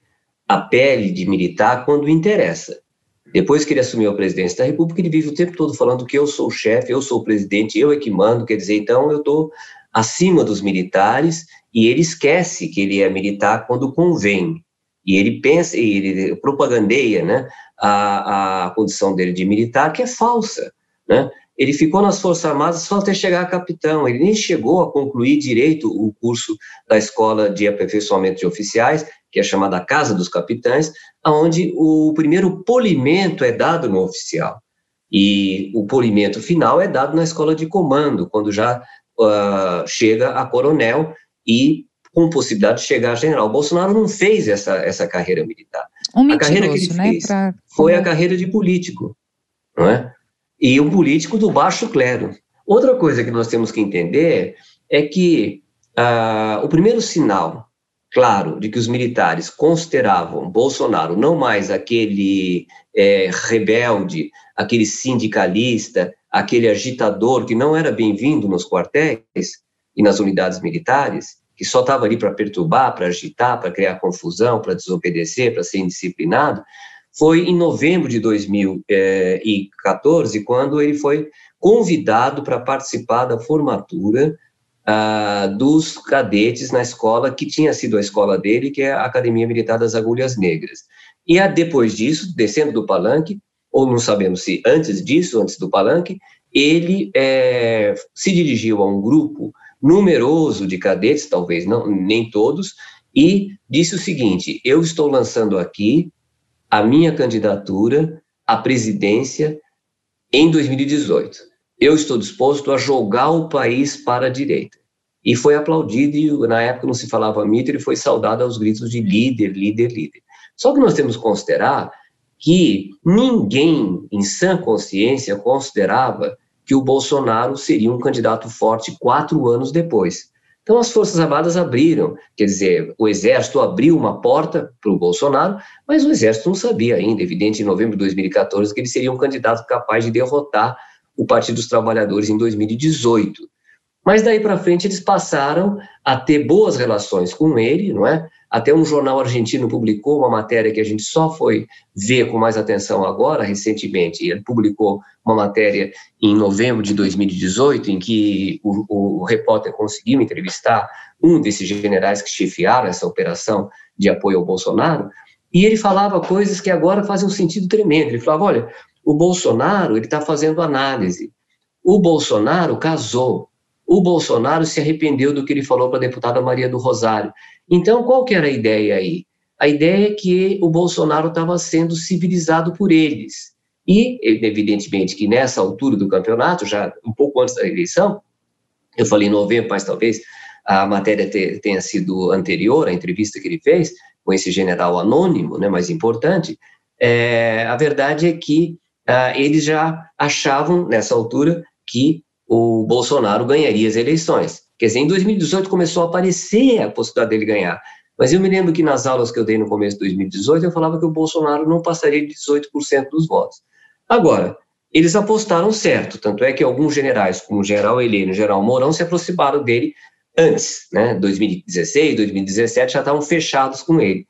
a pele de militar quando interessa. Depois que ele assumiu a presidência da República, ele vive o tempo todo falando que eu sou o chefe, eu sou o presidente, eu é que mando, quer dizer, então eu estou acima dos militares, e ele esquece que ele é militar quando convém. E ele pensa, e ele propagandeia né, a, a condição dele de militar, que é falsa. Né? Ele ficou nas Forças Armadas só até chegar a capitão, ele nem chegou a concluir direito o curso da Escola de Aperfeiçoamento de Oficiais, que é chamada Casa dos Capitães, onde o primeiro polimento é dado no oficial. E o polimento final é dado na escola de comando, quando já uh, chega a coronel e com possibilidade de chegar a general. O Bolsonaro não fez essa, essa carreira militar. Um a carreira que ele né, fez pra... foi a carreira de político, não é? E um político do baixo clero. Outra coisa que nós temos que entender é que uh, o primeiro sinal claro de que os militares consideravam Bolsonaro não mais aquele é, rebelde, aquele sindicalista, aquele agitador que não era bem-vindo nos quartéis e nas unidades militares, que só estava ali para perturbar, para agitar, para criar confusão, para desobedecer, para ser indisciplinado, foi em novembro de 2014, quando ele foi convidado para participar da formatura ah, dos cadetes na escola que tinha sido a escola dele, que é a Academia Militar das Agulhas Negras. E a, depois disso, descendo do palanque, ou não sabemos se antes disso, antes do palanque, ele é, se dirigiu a um grupo numeroso de cadetes, talvez não, nem todos, e disse o seguinte: eu estou lançando aqui a minha candidatura à presidência em 2018 eu estou disposto a jogar o país para a direita. E foi aplaudido, e na época não se falava mito, ele foi saudado aos gritos de líder, líder, líder. Só que nós temos que considerar que ninguém, em sã consciência, considerava que o Bolsonaro seria um candidato forte quatro anos depois. Então, as Forças Armadas abriram, quer dizer, o Exército abriu uma porta para o Bolsonaro, mas o Exército não sabia ainda, evidente, em novembro de 2014, que ele seria um candidato capaz de derrotar o Partido dos Trabalhadores em 2018. Mas daí para frente eles passaram a ter boas relações com ele, não é? Até um jornal argentino publicou uma matéria que a gente só foi ver com mais atenção agora, recentemente. Ele publicou uma matéria em novembro de 2018, em que o, o repórter conseguiu entrevistar um desses generais que chefiaram essa operação de apoio ao Bolsonaro, e ele falava coisas que agora fazem um sentido tremendo. Ele falava: olha, o Bolsonaro ele está fazendo análise. O Bolsonaro casou. O Bolsonaro se arrependeu do que ele falou para a deputada Maria do Rosário. Então, qual que era a ideia aí? A ideia é que o Bolsonaro estava sendo civilizado por eles. E, evidentemente, que nessa altura do campeonato, já um pouco antes da eleição, eu falei em novembro, mas talvez a matéria tenha sido anterior à entrevista que ele fez com esse general anônimo, né, mais importante, é, a verdade é que uh, eles já achavam, nessa altura, que o Bolsonaro ganharia as eleições. Quer dizer, em 2018 começou a aparecer a possibilidade dele ganhar. Mas eu me lembro que nas aulas que eu dei no começo de 2018, eu falava que o Bolsonaro não passaria de 18% dos votos. Agora, eles apostaram certo, tanto é que alguns generais, como o general Heleno e o general Mourão, se aproximaram dele antes, né? 2016, 2017, já estavam fechados com ele.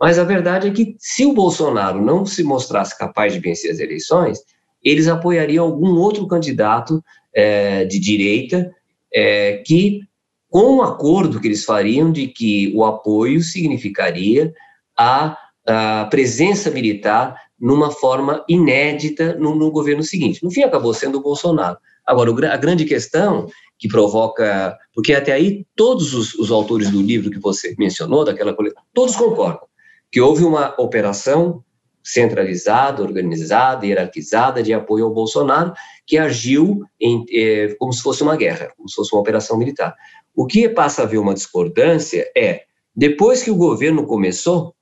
Mas a verdade é que se o Bolsonaro não se mostrasse capaz de vencer as eleições, eles apoiariam algum outro candidato é, de direita é, que, com um acordo que eles fariam de que o apoio significaria a, a presença militar numa forma inédita no, no, governo seguinte. No fim, acabou sendo o Bolsonaro. Agora, o, a grande questão que provoca. Porque até aí, todos os, os autores do livro que você mencionou, daquela coleção, todos concordam que houve uma operação centralizada, organizada, hierarquizada de apoio ao Bolsonaro, que agiu em, eh, como se fosse uma guerra, como se fosse uma operação militar. O que passa a haver uma discordância é, depois que o governo começou,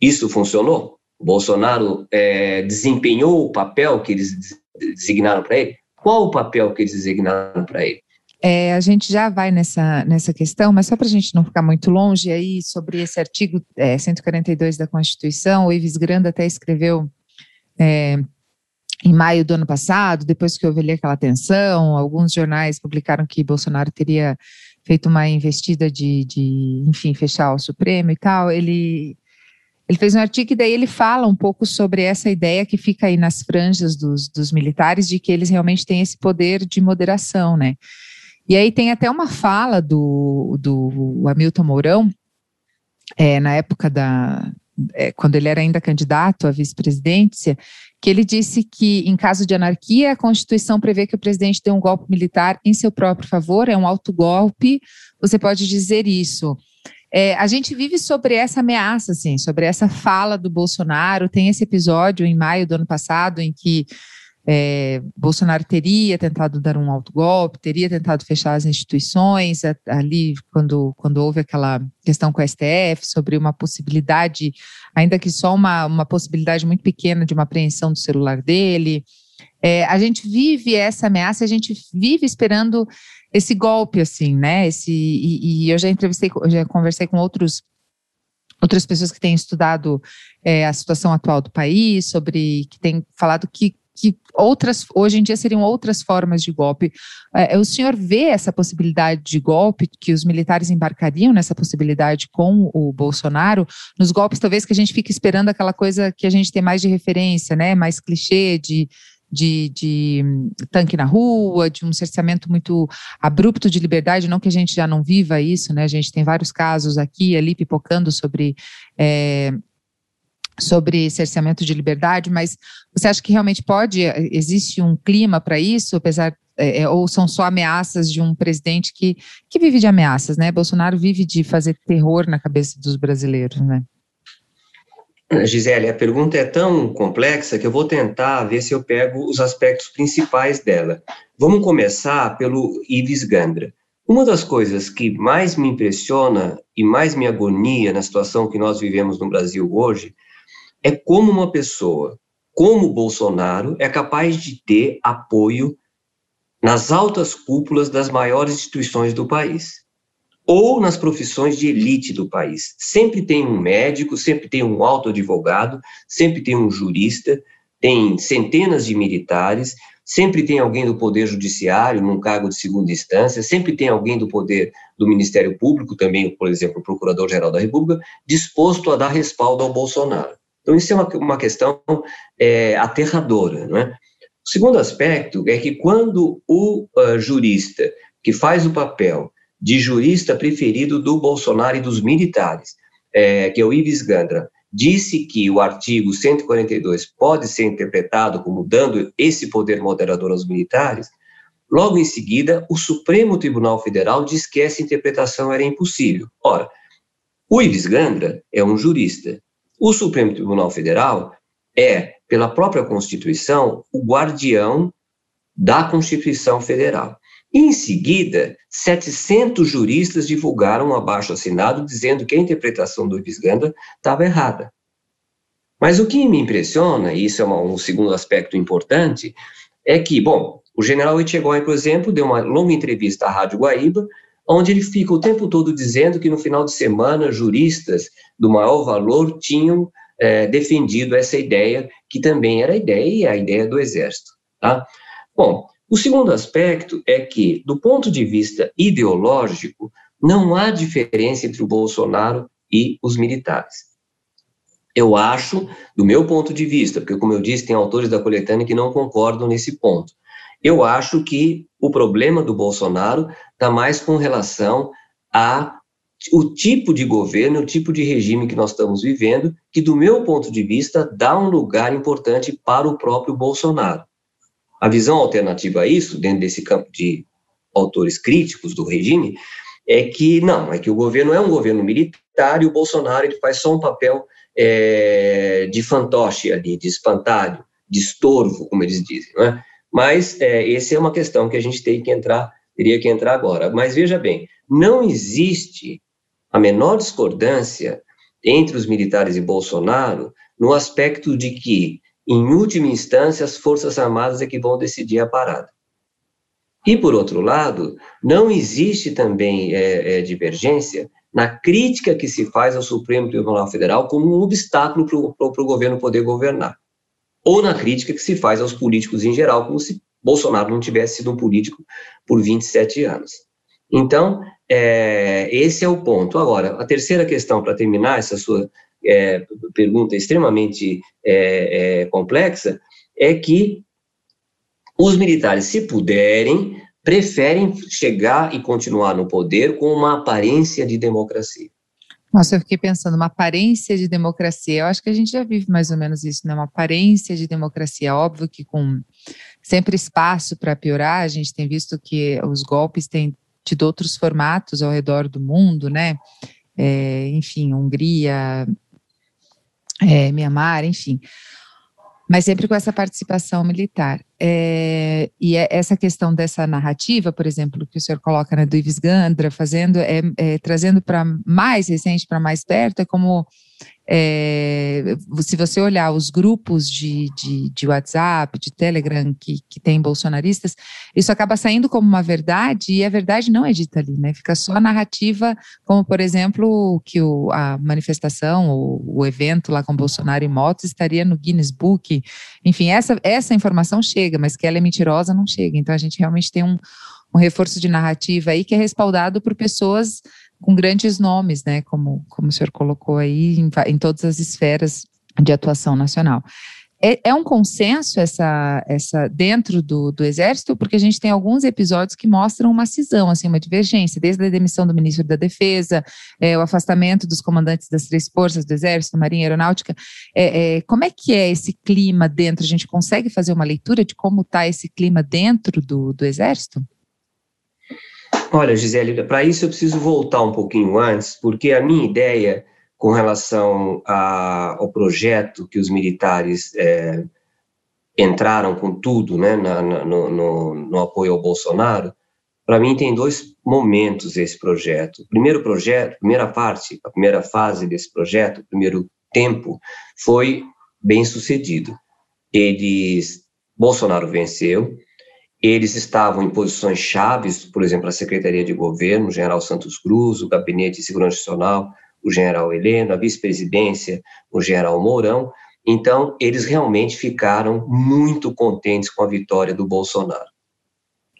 isso funcionou? O Bolsonaro eh, desempenhou o papel que eles designaram para ele? Qual o papel que eles designaram para ele? É, a gente já vai nessa, nessa questão, mas só para a gente não ficar muito longe aí sobre esse artigo é, 142 da Constituição, o Ives Granda até escreveu é, em maio do ano passado, depois que houve ali aquela tensão, alguns jornais publicaram que Bolsonaro teria feito uma investida de, de enfim, fechar o Supremo e tal, ele ele fez um artigo e daí ele fala um pouco sobre essa ideia que fica aí nas franjas dos, dos militares de que eles realmente têm esse poder de moderação, né? E aí tem até uma fala do, do Hamilton Mourão, é, na época da. É, quando ele era ainda candidato à vice-presidência, que ele disse que, em caso de anarquia, a Constituição prevê que o presidente dê um golpe militar em seu próprio favor, é um autogolpe, você pode dizer isso. É, a gente vive sobre essa ameaça, assim, sobre essa fala do Bolsonaro. Tem esse episódio em maio do ano passado em que é, Bolsonaro teria tentado dar um autogolpe, teria tentado fechar as instituições, ali quando, quando houve aquela questão com o STF sobre uma possibilidade, ainda que só uma, uma possibilidade muito pequena de uma apreensão do celular dele. É, a gente vive essa ameaça, a gente vive esperando esse golpe, assim, né? Esse, e, e eu já entrevistei, já conversei com outros outras pessoas que têm estudado é, a situação atual do país, sobre que têm falado que que outras, hoje em dia seriam outras formas de golpe. É, o senhor vê essa possibilidade de golpe, que os militares embarcariam nessa possibilidade com o Bolsonaro, nos golpes talvez que a gente fique esperando aquela coisa que a gente tem mais de referência, né, mais clichê de, de, de tanque na rua, de um cerceamento muito abrupto de liberdade, não que a gente já não viva isso, né, a gente tem vários casos aqui e ali pipocando sobre... É, sobre cerceamento de liberdade, mas você acha que realmente pode, existe um clima para isso, apesar é, ou são só ameaças de um presidente que, que vive de ameaças, né? Bolsonaro vive de fazer terror na cabeça dos brasileiros, né? Gisele, a pergunta é tão complexa que eu vou tentar ver se eu pego os aspectos principais dela. Vamos começar pelo Ives Gandra. Uma das coisas que mais me impressiona e mais me agonia na situação que nós vivemos no Brasil hoje é como uma pessoa como Bolsonaro é capaz de ter apoio nas altas cúpulas das maiores instituições do país ou nas profissões de elite do país. Sempre tem um médico, sempre tem um alto advogado, sempre tem um jurista, tem centenas de militares, sempre tem alguém do Poder Judiciário, num cargo de segunda instância, sempre tem alguém do Poder do Ministério Público, também, por exemplo, o Procurador-Geral da República, disposto a dar respaldo ao Bolsonaro. Então, isso é uma, uma questão é, aterradora. Não é? O segundo aspecto é que quando o uh, jurista que faz o papel de jurista preferido do Bolsonaro e dos militares, é, que é o Ives Gandra, disse que o artigo 142 pode ser interpretado como dando esse poder moderador aos militares, logo em seguida, o Supremo Tribunal Federal diz que essa interpretação era impossível. Ora, o Ives Gandra é um jurista, o Supremo Tribunal Federal é, pela própria Constituição, o guardião da Constituição Federal. Em seguida, 700 juristas divulgaram um abaixo assinado dizendo que a interpretação do Visganda estava errada. Mas o que me impressiona, e isso é uma, um segundo aspecto importante, é que, bom, o general Etchegói, por exemplo, deu uma longa entrevista à Rádio Guaíba, onde ele fica o tempo todo dizendo que no final de semana juristas do maior valor tinham é, defendido essa ideia, que também era a ideia, a ideia do Exército. Tá? Bom, o segundo aspecto é que, do ponto de vista ideológico, não há diferença entre o Bolsonaro e os militares. Eu acho, do meu ponto de vista, porque, como eu disse, tem autores da coletânea que não concordam nesse ponto. Eu acho que o problema do Bolsonaro está mais com relação a o tipo de governo, o tipo de regime que nós estamos vivendo, que, do meu ponto de vista, dá um lugar importante para o próprio Bolsonaro. A visão alternativa a isso, dentro desse campo de autores críticos do regime, é que não, é que o governo é um governo militar e o Bolsonaro ele faz só um papel é, de fantoche ali, de espantalho, de estorvo, como eles dizem, não é? Mas é, essa é uma questão que a gente tem que entrar, teria que entrar agora. Mas veja bem, não existe a menor discordância entre os militares e Bolsonaro no aspecto de que, em última instância, as Forças Armadas é que vão decidir a parada. E, por outro lado, não existe também é, é, divergência na crítica que se faz ao Supremo Tribunal Federal como um obstáculo para o governo poder governar ou na crítica que se faz aos políticos em geral, como se Bolsonaro não tivesse sido um político por 27 anos. Então, é, esse é o ponto. Agora, a terceira questão, para terminar essa sua é, pergunta extremamente é, é, complexa, é que os militares, se puderem, preferem chegar e continuar no poder com uma aparência de democracia. Nossa, eu fiquei pensando, uma aparência de democracia. Eu acho que a gente já vive mais ou menos isso, né? Uma aparência de democracia. Óbvio que com sempre espaço para piorar, a gente tem visto que os golpes têm tido outros formatos ao redor do mundo, né? É, enfim, Hungria, é, Mianmar, enfim. Mas sempre com essa participação militar. é, e é essa questão dessa narrativa, por exemplo, que o senhor coloca né, do Ives Gandra, fazendo, é, é trazendo para mais recente, para mais perto, é como é, se você olhar os grupos de, de, de WhatsApp, de Telegram que, que tem bolsonaristas, isso acaba saindo como uma verdade e a verdade não é dita ali, né? Fica só a narrativa, como por exemplo, que o, a manifestação, o, o evento lá com Bolsonaro e motos estaria no Guinness Book. Enfim, essa, essa informação chega, mas que ela é mentirosa não chega. Então a gente realmente tem um, um reforço de narrativa aí que é respaldado por pessoas com grandes nomes, né, como, como o senhor colocou aí, em, em todas as esferas de atuação nacional. É, é, um consenso essa, essa dentro do, do Exército, porque a gente tem alguns episódios que mostram uma cisão, assim, uma divergência, desde a demissão do ministro da Defesa, é, o afastamento dos comandantes das três forças do Exército, Marinha Aeronáutica. É, é como é que é esse clima dentro? A gente consegue fazer uma leitura de como está esse clima dentro do, do Exército? Olha, Gisele, para isso eu preciso voltar um pouquinho antes, porque a minha ideia com relação a, ao projeto que os militares é, entraram com tudo né, na, na, no, no, apoio ao Bolsonaro, para mim tem dois momentos esse projeto. O primeiro projeto, primeira parte, a primeira fase desse projeto, o primeiro tempo, foi bem sucedido. Eles, Bolsonaro venceu, eles estavam em posições chaves, por exemplo, a Secretaria de Governo, o general Santos Cruz, o Gabinete de Segurança Nacional, o general Heleno, a vice-presidência, o general Mourão. Então, eles realmente ficaram muito contentes com a vitória do Bolsonaro.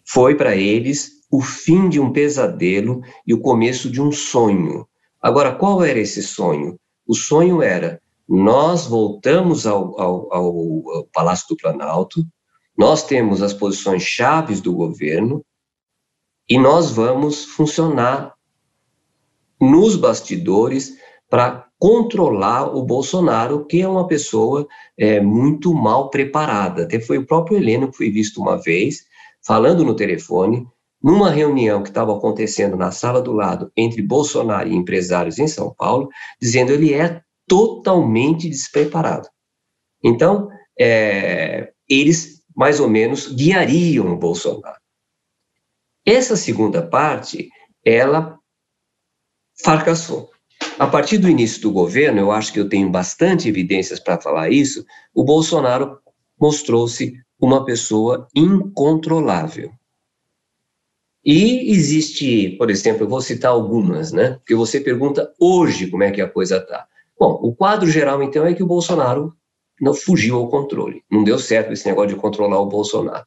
Foi para eles o fim de um pesadelo e o começo de um sonho. Agora, qual era esse sonho? O sonho era: nós voltamos ao, ao, ao Palácio do Planalto, nós temos as posições chaves do governo e nós vamos funcionar nos bastidores para controlar o Bolsonaro, que é uma pessoa é, muito mal preparada. Até foi o próprio Heleno que foi visto uma vez, falando no telefone, numa reunião que estava acontecendo na sala do lado entre Bolsonaro e empresários em São Paulo, dizendo ele é totalmente despreparado. Então, é, eles mais ou menos, guiariam o Bolsonaro. Essa segunda parte, ela fracassou. A partir do início do governo, eu acho que eu tenho bastante evidências para falar isso, o Bolsonaro mostrou-se uma pessoa incontrolável. E existe, por exemplo, eu vou citar algumas, né? Porque você pergunta hoje como é que a coisa está. Bom, o quadro geral, então, é que o Bolsonaro não fugiu ao controle. Não deu certo esse negócio de controlar o Bolsonaro.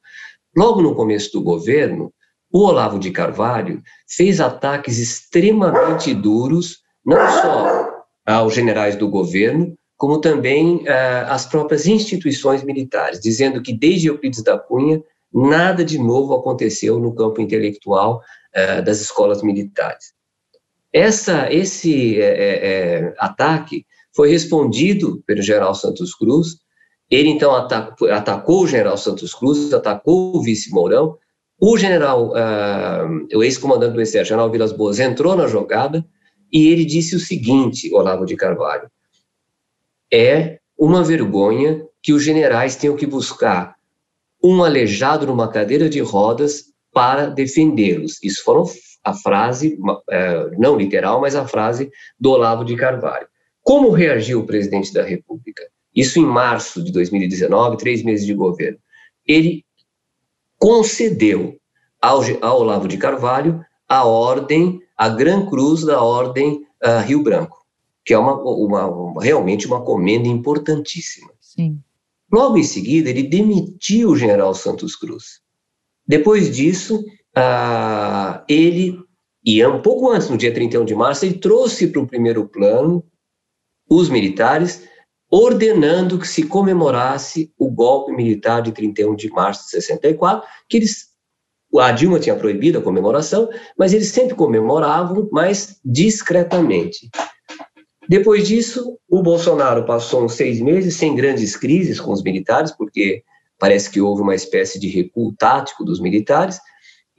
Logo no começo do governo, o Olavo de Carvalho fez ataques extremamente duros, não só aos generais do governo, como também uh, às próprias instituições militares, dizendo que desde Euclides da Cunha nada de novo aconteceu no campo intelectual uh, das escolas militares. Essa, esse é, é, ataque foi respondido pelo general Santos Cruz. Ele, então, atacou, atacou o general Santos Cruz, atacou o vice Mourão. O general, uh, o ex-comandante do Exército, general Vilas Boas, entrou na jogada e ele disse o seguinte, Olavo de Carvalho, é uma vergonha que os generais tenham que buscar um aleijado numa cadeira de rodas para defendê-los. Isso foram a frase, uh, não literal, mas a frase do Olavo de Carvalho. Como reagiu o presidente da República? Isso em março de 2019, três meses de governo. Ele concedeu ao, ao Olavo de Carvalho a ordem, a Gran Cruz da Ordem uh, Rio Branco, que é uma, uma, uma, realmente uma comenda importantíssima. Sim. Logo em seguida, ele demitiu o general Santos Cruz. Depois disso, uh, ele, e um pouco antes, no dia 31 de março, ele trouxe para o primeiro plano os militares, ordenando que se comemorasse o golpe militar de 31 de março de 64, que eles a Dilma tinha proibido a comemoração, mas eles sempre comemoravam, mas discretamente. Depois disso, o Bolsonaro passou uns seis meses sem grandes crises com os militares, porque parece que houve uma espécie de recuo tático dos militares,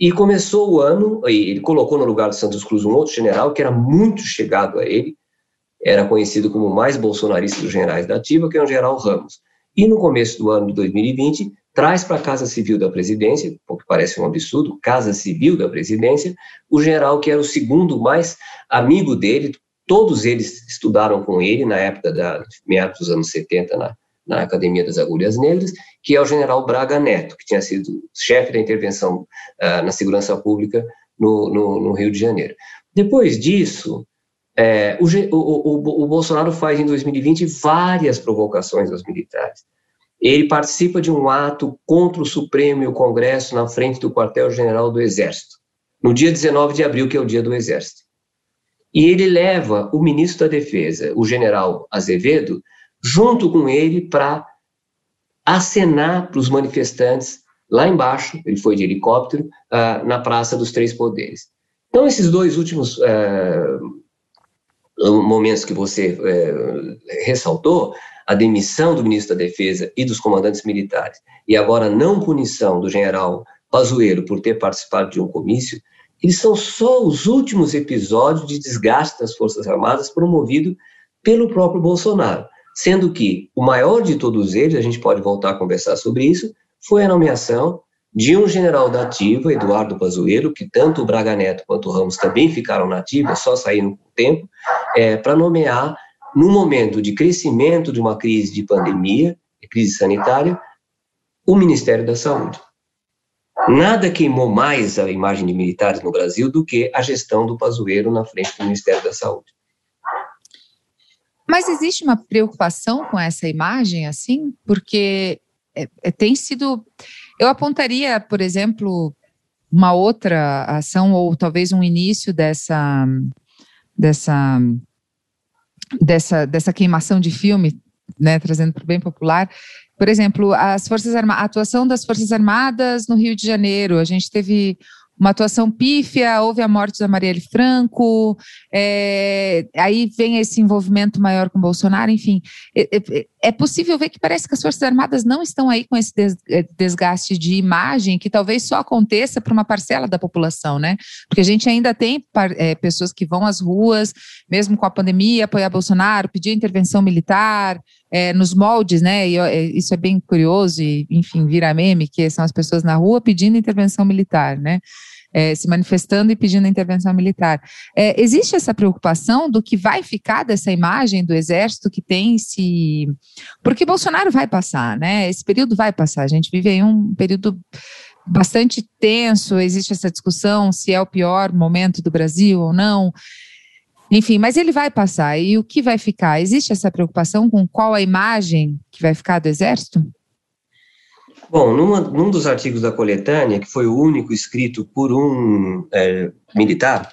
e começou o ano, ele colocou no lugar de Santos Cruz um outro general que era muito chegado a ele, era conhecido como o mais bolsonarista dos generais da ativa, que é o general Ramos. E no começo do ano de 2020, traz para a Casa Civil da Presidência, o que parece um absurdo, Casa Civil da Presidência, o general que era o segundo mais amigo dele, todos eles estudaram com ele na época da meados dos anos 70 na, na Academia das Agulhas Negras, que é o general Braga Neto, que tinha sido chefe da intervenção uh, na segurança pública no, no, no, Rio de Janeiro. Depois disso, é, o, o, o, o Bolsonaro faz em 2020 várias provocações aos militares. Ele participa de um ato contra o Supremo e o Congresso na frente do quartel-general do Exército, no dia 19 de abril, que é o dia do Exército. E ele leva o ministro da Defesa, o general Azevedo, junto com ele para acenar para os manifestantes lá embaixo, ele foi de helicóptero, uh, na Praça dos Três Poderes. Então, esses dois últimos uh, momentos que você uh, ressaltou, a demissão do ministro da Defesa e dos comandantes militares, e agora a não punição do general Pazuello por ter participado de um comício, eles são só os últimos episódios de desgaste das Forças Armadas promovido pelo próprio Bolsonaro, sendo que o maior de todos eles, a gente pode voltar a conversar sobre isso, foi a nomeação de um general da ativa, Eduardo Pazuello, que tanto o Braga Neto quanto o Ramos também ficaram na ativa, só saíram com o tempo, é, para nomear no momento de crescimento de uma crise de pandemia, crise sanitária, o Ministério da Saúde. Nada queimou mais a imagem de militares no Brasil do que a gestão do Pazuello na frente do Ministério da Saúde. Mas existe uma preocupação com essa imagem, assim? Porque é, é, tem sido. Eu apontaria, por exemplo, uma outra ação, ou talvez um início dessa, dessa dessa, dessa queimação de filme, né, trazendo para o bem popular. Por exemplo, as Forças a atuação das Forças Armadas no Rio de Janeiro. A gente teve uma atuação pífia, houve a morte da Marielle Franco, é, aí vem esse envolvimento maior com Bolsonaro, enfim. É, é, é, possível ver que parece que as Forças Armadas não estão aí com esse é, desgaste de imagem que talvez só aconteça para uma parcela da população, né? Porque a gente ainda tem é, pessoas que vão às ruas, mesmo com a pandemia, apoiar Bolsonaro, pedir intervenção militar, é, nos moldes, né? E é, isso é bem curioso, e enfim, vira meme, que são as pessoas na rua pedindo intervenção militar, né? É, se manifestando e pedindo intervenção militar. É, existe essa preocupação do que vai ficar dessa imagem do exército que tem se. Porque Bolsonaro vai passar, né? Esse período vai passar. A gente vive aí um período bastante tenso, existe essa discussão se é o pior momento do Brasil ou não. Enfim, mas ele vai passar. E o que vai ficar? Existe essa preocupação com qual a imagem que vai ficar do Exército? Bom, numa, num dos artigos da coletânea, que foi o único escrito por um é, militar,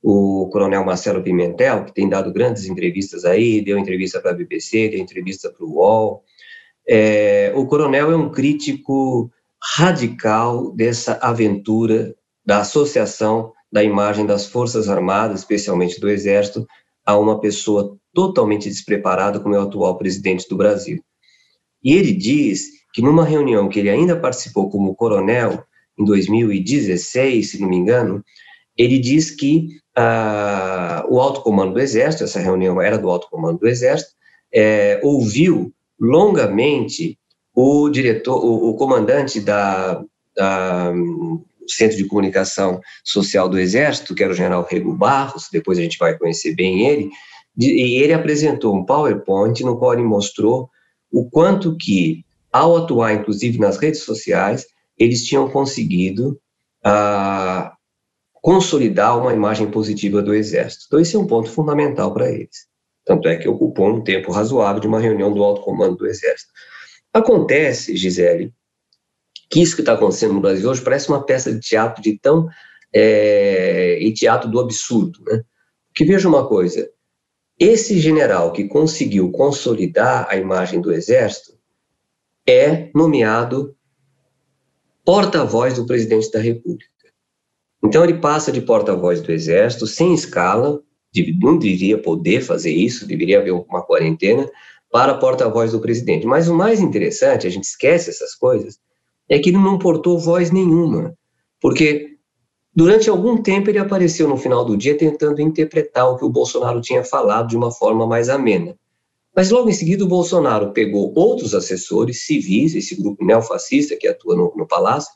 o coronel Marcelo Pimentel, que tem dado grandes entrevistas aí, deu entrevista para a BBC, deu entrevista para o UOL. É, o coronel é um crítico radical dessa aventura da associação da imagem das Forças Armadas, especialmente do Exército, a uma pessoa totalmente despreparada como é o atual presidente do Brasil. E ele diz que numa reunião que ele ainda participou como coronel, em 2016, se não me engano, ele diz que ah, o alto comando do Exército, essa reunião era do alto comando do Exército, é, ouviu longamente o diretor, o, o comandante da, da Centro de Comunicação Social do Exército, que era o general Rego Barros, depois a gente vai conhecer bem ele, e ele apresentou um PowerPoint no qual ele mostrou o quanto que, ao atuar inclusive nas redes sociais, eles tinham conseguido ah, consolidar uma imagem positiva do Exército. Então, esse é um ponto fundamental para eles. Tanto é que ocupou um tempo razoável de uma reunião do alto comando do Exército. Acontece, Gisele, que isso que está acontecendo no Brasil hoje parece uma peça de teatro de tão é, e teatro do absurdo, né? Que veja uma coisa, esse general que conseguiu consolidar a imagem do exército é nomeado porta-voz do presidente da República. Então ele passa de porta-voz do exército sem escala, não deveria poder fazer isso, deveria haver uma quarentena para porta-voz do presidente. Mas o mais interessante, a gente esquece essas coisas, é que ele não portou voz nenhuma, porque durante algum tempo ele apareceu no final do dia tentando interpretar o que o Bolsonaro tinha falado de uma forma mais amena. Mas logo em seguida o Bolsonaro pegou outros assessores civis, esse grupo neofascista que atua no, no Palácio,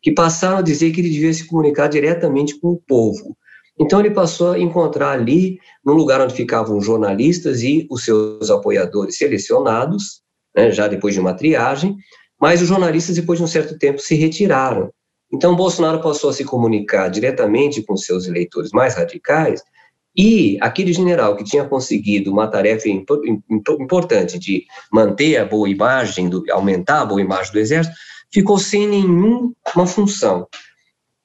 que passaram a dizer que ele devia se comunicar diretamente com o povo. Então ele passou a encontrar ali, no lugar onde ficavam jornalistas e os seus apoiadores selecionados, né, já depois de uma triagem, mas os jornalistas, depois de um certo tempo, se retiraram. Então Bolsonaro passou a se comunicar diretamente com seus eleitores mais radicais e aquele general que tinha conseguido uma tarefa importante de manter a boa imagem, do, aumentar a boa imagem do exército, ficou sem nenhuma função.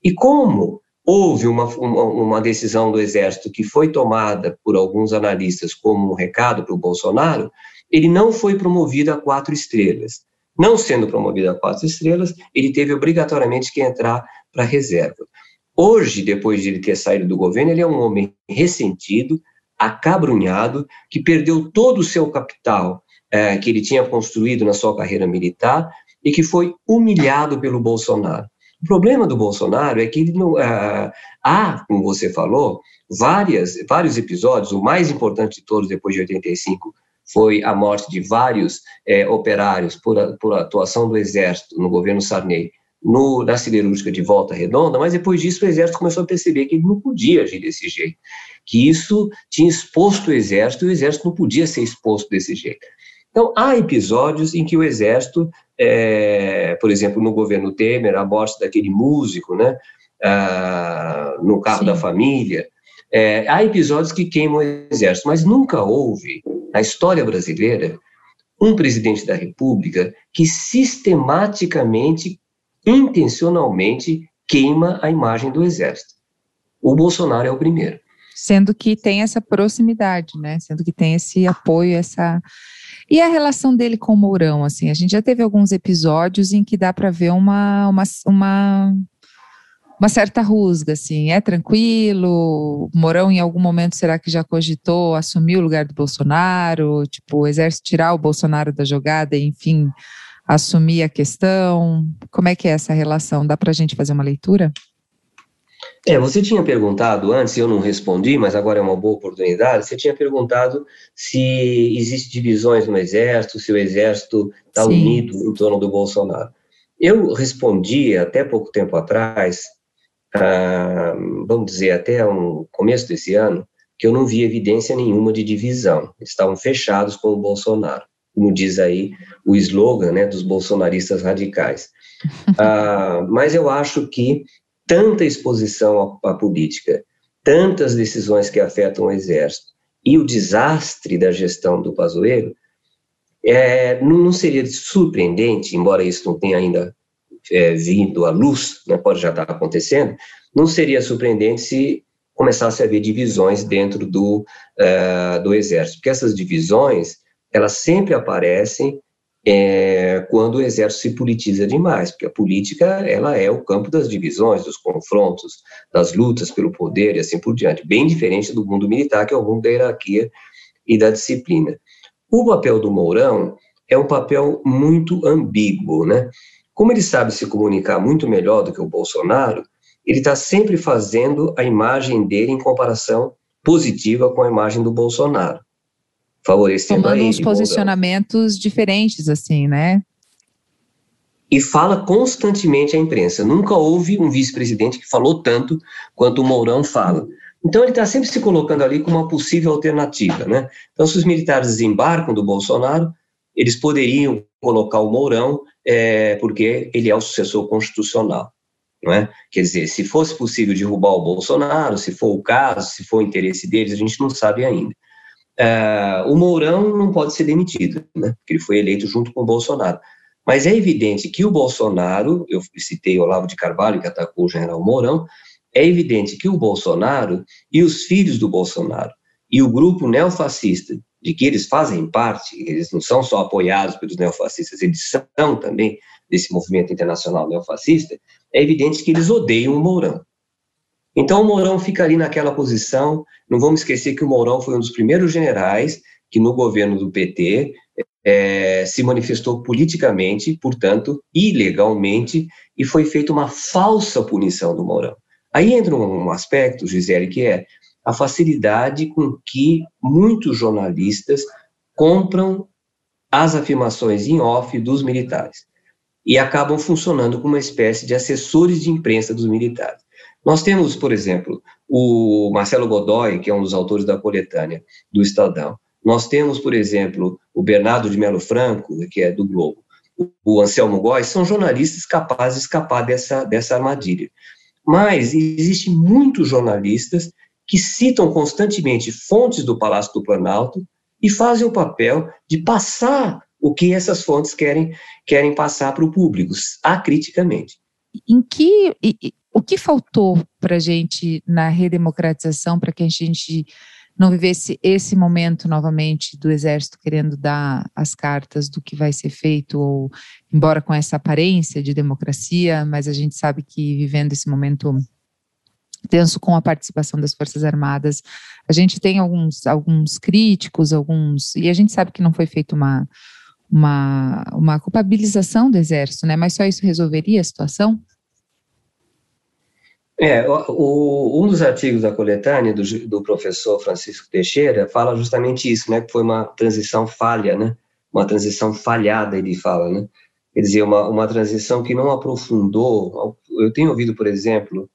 E como houve uma, uma, uma, decisão do Exército que foi tomada por alguns analistas como um recado para o Bolsonaro, ele não foi promovido a quatro estrelas. Não sendo promovido a quatro estrelas, ele teve obrigatoriamente que entrar para a reserva. Hoje, depois de ele ter saído do governo, ele é um homem ressentido, acabrunhado, que perdeu todo o seu capital é, que ele tinha construído na sua carreira militar e que foi humilhado pelo Bolsonaro. O problema do Bolsonaro é que ele não, uh, há, como você falou, várias, vários episódios, o mais importante de todos depois de 85 foi a morte de vários é, operários por, por atuação do Exército no governo Sarney no, na siderúrgica de Volta Redonda, mas depois disso o Exército começou a perceber que ele não podia agir desse jeito, que isso tinha exposto o Exército e o Exército não podia ser exposto desse jeito. Então, há episódios em que o Exército, é, por exemplo, no governo Temer, a morte daquele músico, né, ah, no carro Sim. da família, é, há episódios que queimam o Exército, mas nunca houve, na história brasileira, um presidente da República que sistematicamente intencionalmente queima a imagem do exército. O Bolsonaro é o primeiro. Sendo que tem essa proximidade, né? Sendo que tem esse apoio, essa. E a relação dele com o Mourão, assim, a gente já teve alguns episódios em que dá para ver uma, uma, uma, uma, certa rusga, assim, é tranquilo, o Mourão em algum momento será que já cogitou assumir o lugar do Bolsonaro, tipo, o exército tirar o Bolsonaro da jogada enfim, assumir a questão? Como é que é essa relação? Dá para a gente fazer uma leitura? É, você tinha perguntado antes, eu não respondi, mas agora é uma boa oportunidade. Você tinha perguntado se existem divisões no Exército, se o Exército está unido em torno do Bolsonaro. Eu respondi até pouco tempo atrás, ah, vamos dizer, até o um começo desse ano, que eu não vi evidência nenhuma de divisão. Estavam fechados com o Bolsonaro como diz aí o slogan né, dos bolsonaristas radicais. *laughs* Ah, mas eu acho que tanta exposição à, à, política, tantas decisões que afetam o Exército e o desastre da gestão do Pazuello, é, não, não, seria surpreendente, embora isso não tenha ainda é, vindo à luz, né, pode já estar acontecendo, não seria surpreendente se começasse a haver divisões dentro do, uh, do Exército, porque essas divisões elas sempre aparecem é, quando o exército se politiza demais, porque a política ela é o campo das divisões, dos confrontos, das lutas pelo poder e assim por diante, bem diferente do mundo militar, que é o mundo da hierarquia e da disciplina. O papel do Mourão é um papel muito ambíguo, né? Como ele sabe se comunicar muito melhor do que o Bolsonaro, ele está sempre fazendo a imagem dele em comparação positiva com a imagem do Bolsonaro favorecendo Tomando uns posicionamentos diferentes, assim, né? E fala constantemente à imprensa. Nunca houve um vice-presidente que falou tanto quanto o Mourão fala. Então ele está sempre se colocando ali como uma possível alternativa, né? Então se os militares desembarcam do Bolsonaro, eles poderiam colocar o Mourão é, porque ele é o sucessor constitucional, não é? Quer dizer, se fosse possível derrubar o Bolsonaro, se for o caso, se for o interesse deles, a gente não sabe ainda. Uh, o Mourão não pode ser demitido, né? Porque ele foi eleito junto com o Bolsonaro. Mas é evidente que o Bolsonaro, eu citei Olavo de Carvalho, que atacou o general Mourão, é evidente que o Bolsonaro e os filhos do Bolsonaro e o grupo neofascista, de que eles fazem parte, eles não são só apoiados pelos neofascistas, eles são também desse movimento internacional neofascista, é evidente que eles odeiam o Mourão. Então o Mourão fica ali naquela posição. Não vamos esquecer que o Mourão foi um dos primeiros generais que no governo do PT é, se manifestou politicamente, portanto, ilegalmente, e foi feita uma falsa punição do Mourão. Aí entra um aspecto, Gisele, que é a facilidade com que muitos jornalistas compram as afirmações em off dos militares e acabam funcionando como uma espécie de assessores de imprensa dos militares. Nós temos, por exemplo, o Marcelo Godoy, que é um dos autores da coletânea do Estadão. Nós temos, por exemplo, o Bernardo de Melo Franco, que é do Globo, o Anselmo Góes, são jornalistas capazes de escapar dessa, dessa armadilha. Mas existem muitos jornalistas que citam constantemente fontes do Palácio do Planalto e fazem o papel de passar o que essas fontes querem, querem passar para o público, acriticamente. Em que, o que faltou para a gente na redemocratização para que a gente não vivesse esse momento novamente do exército querendo dar as cartas do que vai ser feito, ou embora com essa aparência de democracia, mas a gente sabe que vivendo esse momento tenso com a participação das Forças Armadas, a gente tem alguns, alguns críticos, alguns, e a gente sabe que não foi feita uma, uma, uma culpabilização do exército, né? Mas só isso resolveria a situação? É, o, um dos artigos da coletânea do, do, professor Francisco Teixeira fala justamente isso, né, que foi uma transição falha, né, uma transição falhada, ele fala, né, quer dizer, uma, uma transição que não aprofundou, eu tenho ouvido, por exemplo,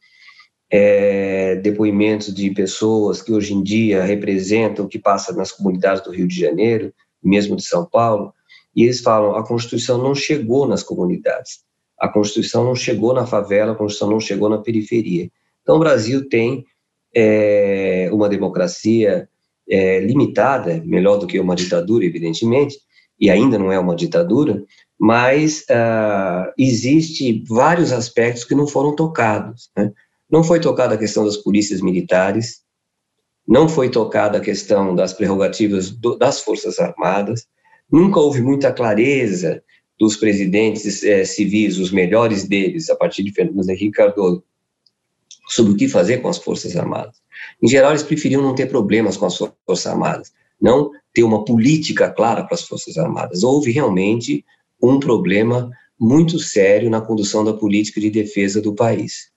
é, depoimentos de pessoas que hoje em dia representam o que passa nas comunidades do Rio de Janeiro, mesmo de São Paulo, e eles falam, a Constituição não chegou nas comunidades, a Constituição não chegou na favela, a Constituição não chegou na periferia. Então, o Brasil tem é, uma democracia é, limitada, melhor do que uma ditadura, evidentemente, e ainda não é uma ditadura, mas uh, existe vários aspectos que não foram tocados. Né? Não foi tocada a questão das polícias militares, não foi tocada a questão das prerrogativas do, das Forças Armadas, nunca houve muita clareza dos presidentes é, civis, os melhores deles, a partir de Fernando Henrique Cardoso, sobre o que fazer com as Forças Armadas. Em geral, eles preferiam não ter problemas com as Forças Armadas, não ter uma política clara para as Forças Armadas. Houve realmente um problema muito sério na condução da política de defesa do país.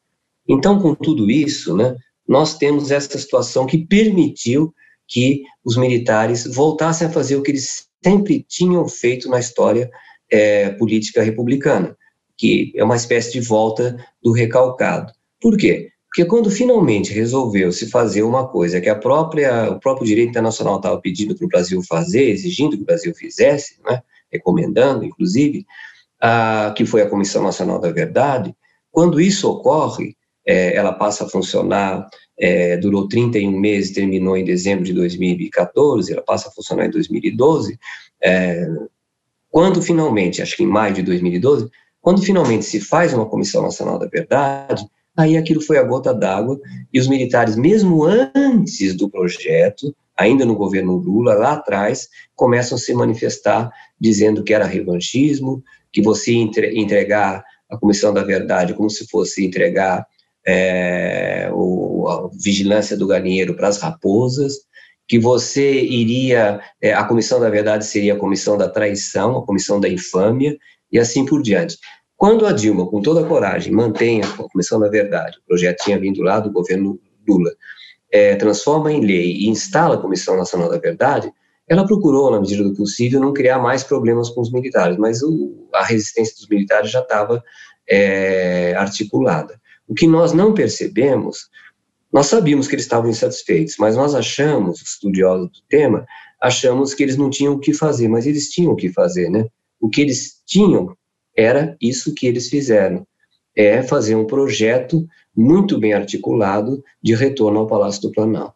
Então, com tudo isso, né, nós temos essa situação que permitiu que os militares voltassem a fazer o que eles sempre tinham feito na história é, política republicana, que é uma espécie de volta do recalcado. Por quê? Porque quando finalmente resolveu se fazer uma coisa que a própria, o próprio direito internacional estava pedindo para o Brasil fazer, exigindo que o Brasil fizesse, né, recomendando, inclusive, a, que foi a Comissão Nacional da Verdade, quando isso ocorre, é, ela passa a funcionar, é, durou 31 meses, terminou em dezembro de 2014, ela passa a funcionar em 2012, é, quando finalmente, acho que em maio de 2012, quando finalmente se faz uma Comissão Nacional da Verdade, aí aquilo foi a gota d'água e os militares, mesmo antes do projeto, ainda no governo Lula, lá atrás, começam a se manifestar dizendo que era revanchismo, que você entregar a Comissão da Verdade como se fosse entregar é, o, a vigilância do galinheiro para as raposas, que você iria, é, a comissão da verdade seria a comissão da traição, a comissão da infâmia, e assim por diante. Quando a Dilma, com toda a coragem, mantém a comissão da verdade, o projeto tinha vindo lá do governo Lula, é, transforma em lei e instala a Comissão Nacional da Verdade, ela procurou, na medida do possível, não criar mais problemas com os militares, mas o, a resistência dos militares já estava é, articulada. O que nós não percebemos nós sabíamos que eles estavam insatisfeitos, mas nós achamos, estudiosos do tema, achamos que eles não tinham o que fazer, mas eles tinham o que fazer, né? O que eles tinham era isso que eles fizeram, é fazer um projeto muito bem articulado de retorno ao Palácio do Planalto.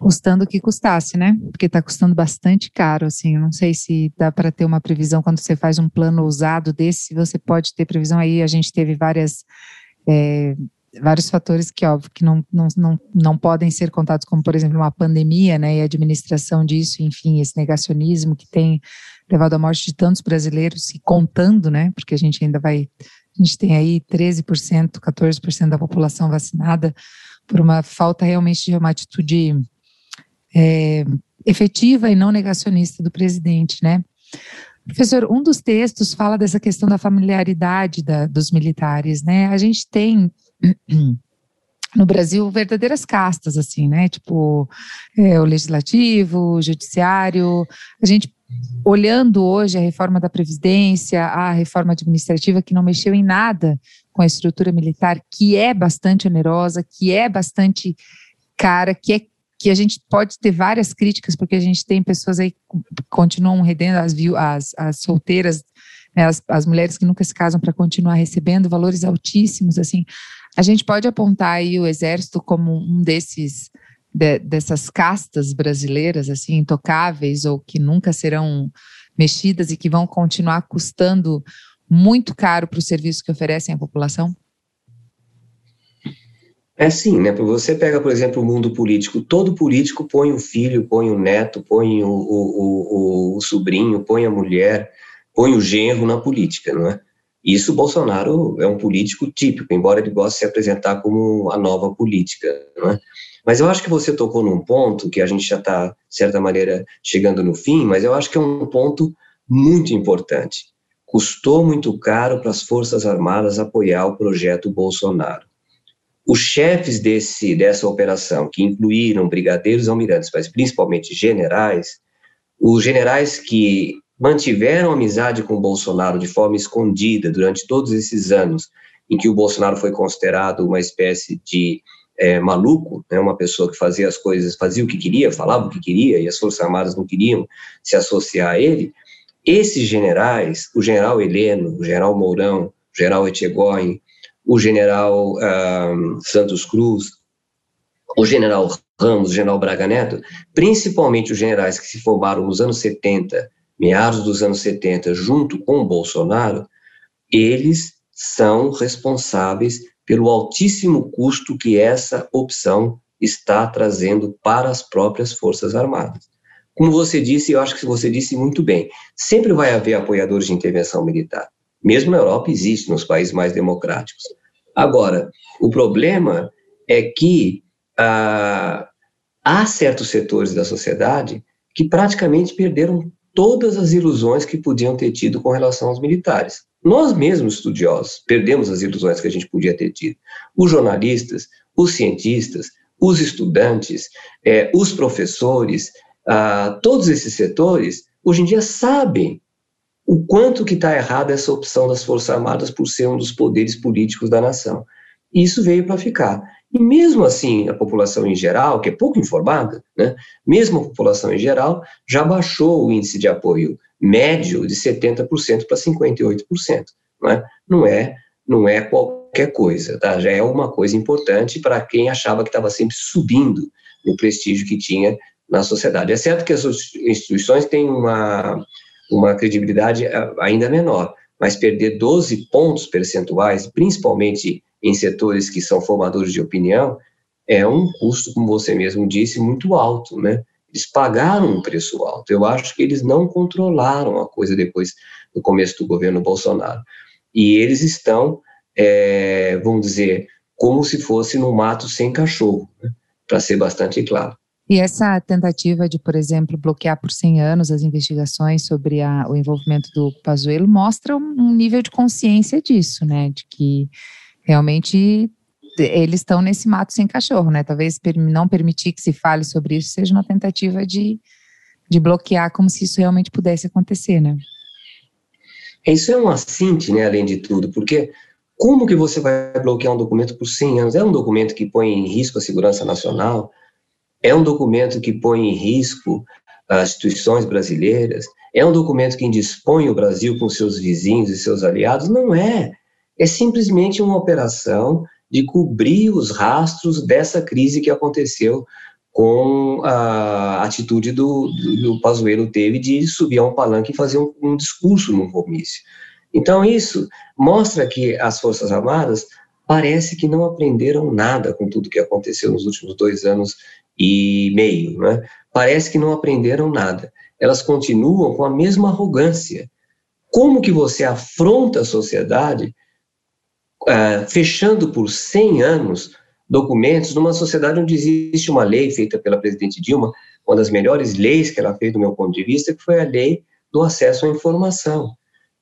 Custando o que custasse, né? Porque está custando bastante caro, assim. Não sei se dá para ter uma previsão quando você faz um plano ousado desse. Você pode ter previsão aí. A gente teve várias é, vários fatores que, óbvio, que não, não, não, não podem ser contados, como, por exemplo, uma pandemia, né, e a administração disso, enfim, esse negacionismo que tem levado à morte de tantos brasileiros, e contando, né, porque a gente ainda vai, a gente tem aí 13%, 14% da população vacinada, por uma falta realmente de uma atitude é, efetiva e não negacionista do presidente, né. Professor, um dos textos fala dessa questão da familiaridade da, dos militares, né? A gente tem no Brasil verdadeiras castas, assim, né? Tipo, é, o legislativo, o judiciário. A gente olhando hoje a reforma da Previdência, a reforma administrativa, que não mexeu em nada com a estrutura militar, que é bastante onerosa, que é bastante cara, que é que a gente pode ter várias críticas, porque a gente tem pessoas aí que continuam rendendo as, as, as solteiras, né, as, as mulheres que nunca se casam para continuar recebendo valores altíssimos, assim. A gente pode apontar aí o exército como um desses de, dessas castas brasileiras, assim, intocáveis ou que nunca serão mexidas e que vão continuar custando muito caro para o serviço que oferecem à população? É sim, né? Você pega, por exemplo, o mundo político. Todo político põe o filho, põe o neto, põe o, o, o, o sobrinho, põe a mulher, põe o genro na política, não é? Isso Bolsonaro é um político típico, embora ele goste de se apresentar como a nova política, não é? Mas eu acho que você tocou num ponto que a gente já está, de certa maneira, chegando no fim, mas eu acho que é um ponto muito importante. Custou muito caro para as Forças Armadas apoiar o projeto Bolsonaro. Os chefes desse, dessa operação, que incluíram brigadeiros almirantes, mas principalmente generais, os generais que mantiveram amizade com o Bolsonaro de forma escondida durante todos esses anos em que o Bolsonaro foi considerado uma espécie de é, maluco, né, uma pessoa que fazia as coisas, fazia o que queria, falava o que queria, e as Forças Armadas não queriam se associar a ele, esses generais, o general Heleno, o general Mourão, o general Etchegóin, o general um, Santos Cruz, o general Ramos, o general Braga Neto, principalmente os generais que se formaram nos anos 70, meados dos anos 70, junto com o Bolsonaro, eles são responsáveis pelo altíssimo custo que essa opção está trazendo para as próprias Forças Armadas. Como você disse, eu acho que você disse muito bem, sempre vai haver apoiadores de intervenção militar. Mesmo na Europa existe, nos países mais democráticos. Agora, o problema é que ah, há certos setores da sociedade que praticamente perderam todas as ilusões que podiam ter tido com relação aos militares. Nós mesmos, estudiosos, perdemos as ilusões que a gente podia ter tido. Os jornalistas, os cientistas, os estudantes, eh, os professores, ah, todos esses setores, hoje em dia sabem o quanto que está errada essa opção das Forças Armadas por ser um dos poderes políticos da nação. Isso veio para ficar. E mesmo assim, a população em geral, que é pouco informada, né, mesmo a população em geral, já baixou o índice de apoio médio de 70% para 58%. Não é? não é, não é qualquer coisa, tá? já é uma coisa importante para quem achava que estava sempre subindo o prestígio que tinha na sociedade. É certo que as instituições têm uma, uma credibilidade eh, ainda menor, mas perder 12 pontos percentuais, principalmente em setores que são formadores de opinião, é um custo, como você mesmo disse, muito alto, né? Eles pagaram um preço alto. Eu acho que eles não controlaram a coisa depois do começo do governo Bolsonaro. E eles estão, é, vamos dizer, como se fosse no mato sem cachorro, né? para ser bastante claro. E essa tentativa de, por exemplo, bloquear por 100 anos as investigações sobre a, o envolvimento do Pazuello mostra um nível de consciência disso, né? De que realmente eles estão nesse mato sem cachorro, né? Talvez não permitir que se fale sobre isso seja uma tentativa de, de bloquear como se isso realmente pudesse acontecer, né? Isso é um assinte, né, além de tudo, porque como que você vai bloquear um documento por 100 anos? É um documento que põe em risco a segurança nacional, é um documento que põe em risco as instituições brasileiras, é um documento que indispõe o Brasil com seus vizinhos e seus aliados? Não é. É simplesmente uma operação de cobrir os rastros dessa crise que aconteceu com a atitude do, do, do Pazuello teve de subir a um palanque e fazer um, um discurso num comício. Então isso mostra que as Forças Armadas parece que não aprenderam nada com tudo que aconteceu nos últimos dois anos e meio, né? Parece que não aprenderam nada. Elas continuam com a mesma arrogância. Como que você afronta a sociedade uh, fechando por 100 anos documentos numa sociedade onde existe uma lei feita pela presidente Dilma, uma das melhores leis que ela fez do meu ponto de vista, que foi a lei do acesso à informação.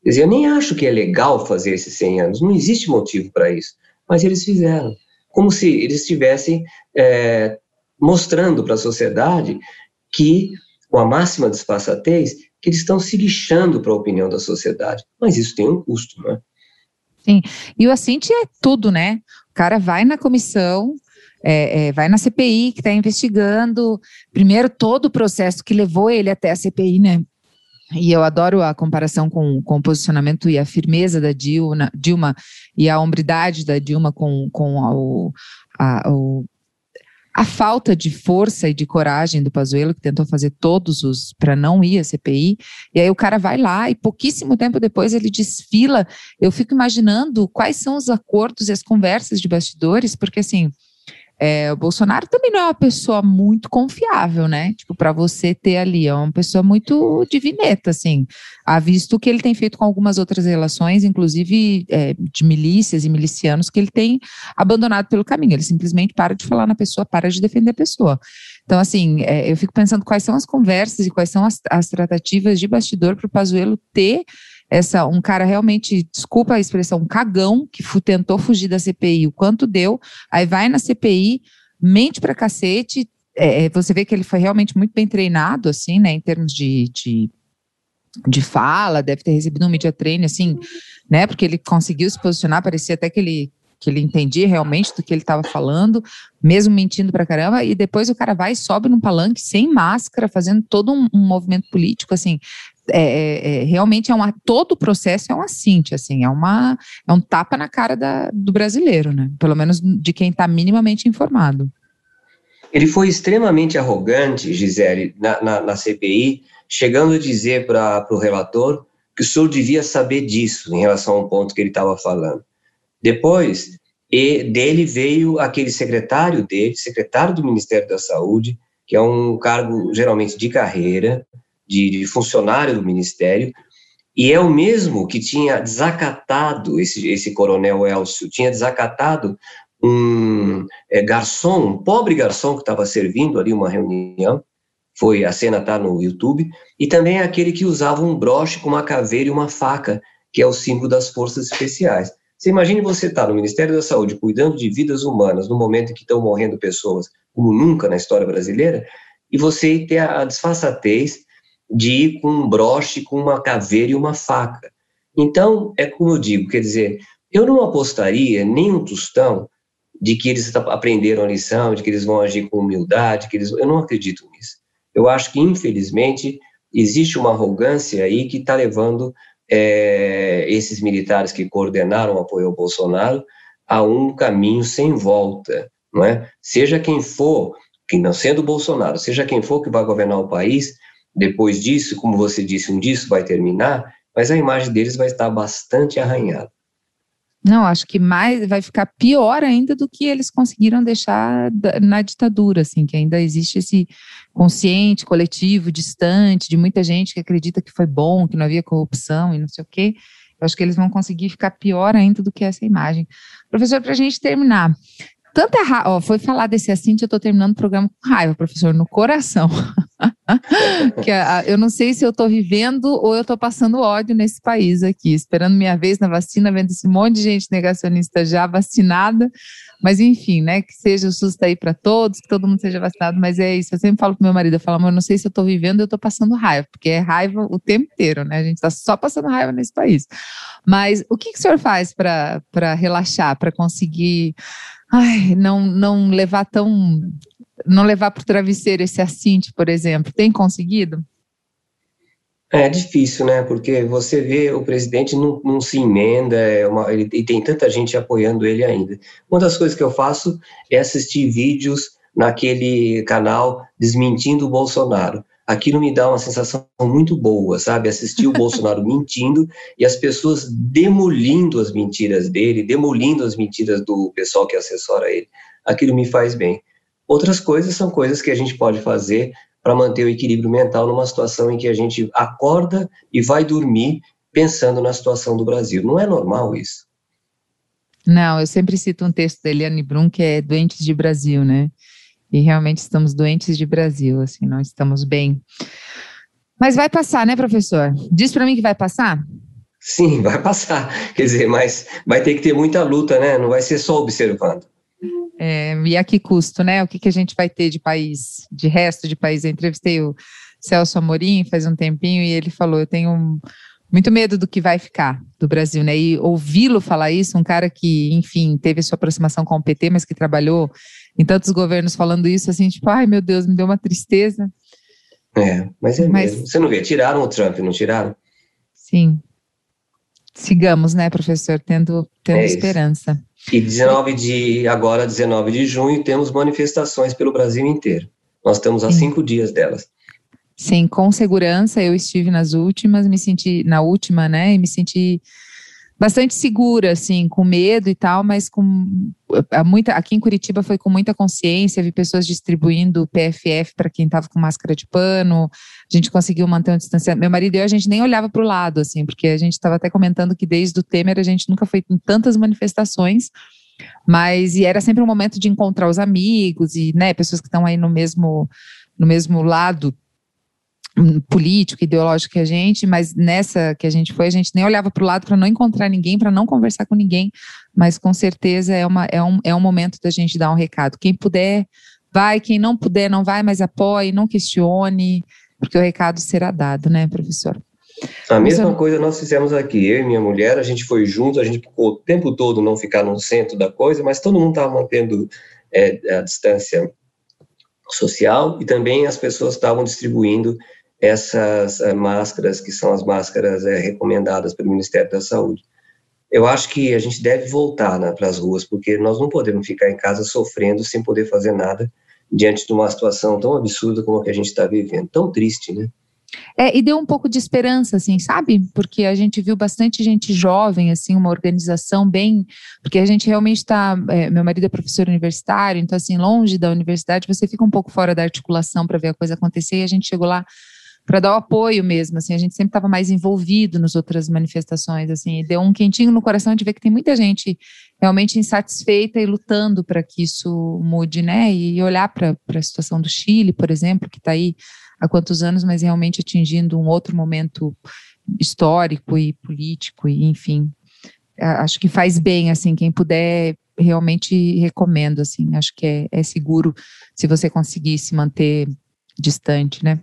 Quer dizer, eu nem acho que é legal fazer esses 100 anos, não existe motivo para isso, mas eles fizeram. como se eles estivessem é, mostrando para a sociedade que, com a máxima disfarçatez, que eles estão se lixando para a opinião da sociedade. Mas isso tem um custo, não é? Sim, e o Assint é tudo, né? O cara vai na comissão, é, é, vai na CPI que está investigando, primeiro todo o processo que levou ele até a CPI, né? E eu adoro a comparação com, com o posicionamento e a firmeza da Dilma, Dilma e a hombridade da Dilma com, com a, o, a, o, a falta de força e de coragem do Pazuello, que tentou fazer todos os para não ir à CPI, e aí o cara vai lá e pouquíssimo tempo depois ele desfila. Eu fico imaginando quais são os acordos e as conversas de bastidores, porque assim, é, o Bolsonaro também não é uma pessoa muito confiável, né? Tipo, para você ter ali, é uma pessoa muito divineta, assim. Há visto que ele tem feito com algumas outras relações, inclusive é, de milícias e milicianos, que ele tem abandonado pelo caminho. Ele simplesmente para de falar na pessoa, para de defender a pessoa. Então, assim, é, eu fico pensando quais são as conversas e quais são as, as tratativas de bastidor para o Pazuello ter essa um cara realmente, desculpa a expressão, um cagão que tentou fugir da CPI, o quanto deu, aí vai na CPI, mente pra cacete, é, é, você vê que ele foi realmente muito bem treinado, assim, né, em termos de, de, de fala, deve ter recebido um media training, assim, né, porque ele conseguiu se posicionar, parecia até que ele que ele entendia realmente do que ele estava falando, mesmo mentindo pra caramba, e depois o cara vai e sobe num palanque sem máscara, fazendo todo um, um movimento político, assim, é, é, é, realmente é uma todo o processo é um assinte, assim, é uma é um tapa na cara da, do brasileiro, né? Pelo menos de quem está minimamente informado. Ele foi extremamente arrogante, Gisele, na, na, na CPI, chegando a dizer para o relator que o senhor devia saber disso em relação ao ponto que ele estava falando. Depois, e dele veio aquele secretário dele, secretário do Ministério da Saúde, que é um cargo geralmente de carreira, de, de funcionário do Ministério, e é o mesmo que tinha desacatado, esse, esse coronel Elcio, tinha desacatado um é, garçom, um pobre garçom que estava servindo ali uma reunião, foi a cena está no YouTube, e também é aquele que usava um broche com uma caveira e uma faca, que é o símbolo das forças especiais. Você imagine você estar tá no Ministério da Saúde cuidando de vidas humanas no momento em que estão morrendo pessoas como nunca na história brasileira, e você ter a disfarçatez de ir com um broche, com uma caveira e uma faca. Então, é como eu digo, quer dizer, eu não apostaria nem um tostão de que eles aprenderam a lição, de que eles vão agir com humildade, que eles, eu não acredito nisso. Eu acho que, infelizmente, existe uma arrogância aí que está levando é, esses militares que coordenaram o apoio ao Bolsonaro a um caminho sem volta, não é? Seja quem for, que não sendo Bolsonaro, seja quem for que vai governar o país, depois disso, como você disse, um disso vai terminar, mas a imagem deles vai estar bastante arranhada. Não, acho que mais vai ficar pior ainda do que eles conseguiram deixar na ditadura, assim, que ainda existe esse consciente, coletivo, distante, de muita gente que acredita que foi bom, que não havia corrupção e não sei o quê. Eu acho que eles vão conseguir ficar pior ainda do que essa imagem. Professor, para a gente terminar, tanta raiva, foi falar desse assim, eu estou terminando o programa com raiva, professor, no coração. *laughs* que a, eu não sei se eu estou vivendo ou eu estou passando ódio nesse país aqui, esperando minha vez na vacina, vendo esse monte de gente negacionista já vacinada, mas enfim, né, que seja o SUS tá aí para todos, que todo mundo seja vacinado, mas é isso, eu sempre falo pro meu marido, eu falo, amor, não sei se eu estou vivendo ou eu estou passando raiva, porque é raiva o tempo inteiro, né, a gente está só passando raiva nesse país. Mas o que, que o senhor faz para relaxar, para conseguir ai, não, não levar tão não levar para o travesseiro esse assinte, por exemplo? Tem conseguido? É difícil, né? Porque você vê o presidente não, não se emenda, é uma, ele, e tem tanta gente apoiando ele ainda. Uma das coisas que eu faço é assistir vídeos naquele canal desmentindo o Bolsonaro. Aquilo me dá uma sensação muito boa, sabe? Assistir o *laughs* Bolsonaro mentindo e as pessoas demolindo as mentiras dele, demolindo as mentiras do pessoal que assessora ele. Aquilo me faz bem. Outras coisas são coisas que a gente pode fazer para manter o equilíbrio mental numa situação em que a gente acorda e vai dormir pensando na situação do Brasil. Não é normal isso. Não, eu sempre cito um texto da Eliane Brum que é Doentes de Brasil, né? E realmente estamos doentes de Brasil, assim, não estamos bem. Mas vai passar, né, professor? Diz para mim que vai passar? Sim, vai passar. Quer dizer, mas vai ter que ter muita luta, né? Não vai ser só observando. É, e a que custo, né? O que, que a gente vai ter de país, de resto de país? Eu entrevistei o Celso Amorim faz um tempinho e ele falou: eu tenho muito medo do que vai ficar do Brasil, né? E ouvi-lo falar isso, um cara que, enfim, teve sua aproximação com o PT, mas que trabalhou em tantos governos falando isso, assim, tipo, ai meu Deus, me deu uma tristeza. É, mas é mas, mesmo. Você não vê, tiraram o Trump, não tiraram? Sim. Sigamos, né, professor, tendo, tendo é esperança. E 19 de, agora, 19 de junho, temos manifestações pelo Brasil inteiro. Nós estamos há Sim. cinco dias delas. Sim, com segurança. Eu estive nas últimas, me senti na última, né? E me senti bastante segura, assim, com medo e tal, mas com muita aqui em Curitiba foi com muita consciência, vi pessoas distribuindo PFF para quem estava com máscara de pano. A gente conseguiu manter um distanciamento. Meu marido e eu a gente nem olhava para o lado, assim, porque a gente estava até comentando que desde o Temer a gente nunca foi em tantas manifestações. Mas e era sempre um momento de encontrar os amigos e, né, pessoas que estão aí no mesmo no mesmo lado político, ideológico que a gente, mas nessa que a gente foi, a gente nem olhava para o lado para não encontrar ninguém, para não conversar com ninguém, mas com certeza é, uma, é, um, é um momento da gente dar um recado. Quem puder, vai, quem não puder, não vai, mas apoie, não questione, porque o recado será dado, né, professor? A mesma coisa nós fizemos aqui, eu e minha mulher, a gente foi junto, a gente ficou o tempo todo não ficar no centro da coisa, mas todo mundo estava mantendo é, a distância social e também as pessoas estavam distribuindo essas é, máscaras, que são as máscaras é, recomendadas pelo Ministério da Saúde. Eu acho que a gente deve voltar né, para as ruas, porque nós não podemos ficar em casa sofrendo sem poder fazer nada diante de uma situação tão absurda como a que a gente está vivendo, tão triste, né? É, e deu um pouco de esperança, assim, sabe? Porque a gente viu bastante gente jovem, assim, uma organização bem. Porque a gente realmente está. É, meu marido é professor universitário, então, assim, longe da universidade, você fica um pouco fora da articulação para ver a coisa acontecer. E a gente chegou lá para dar o apoio mesmo, assim, a gente sempre estava mais envolvido nas outras manifestações, assim, deu um quentinho no coração de ver que tem muita gente realmente insatisfeita e lutando para que isso mude, né, e olhar para a situação do Chile, por exemplo, que está aí há quantos anos, mas realmente atingindo um outro momento histórico e político, e enfim, acho que faz bem, assim, quem puder realmente recomendo, assim, acho que é, é seguro se você conseguir se manter distante, né?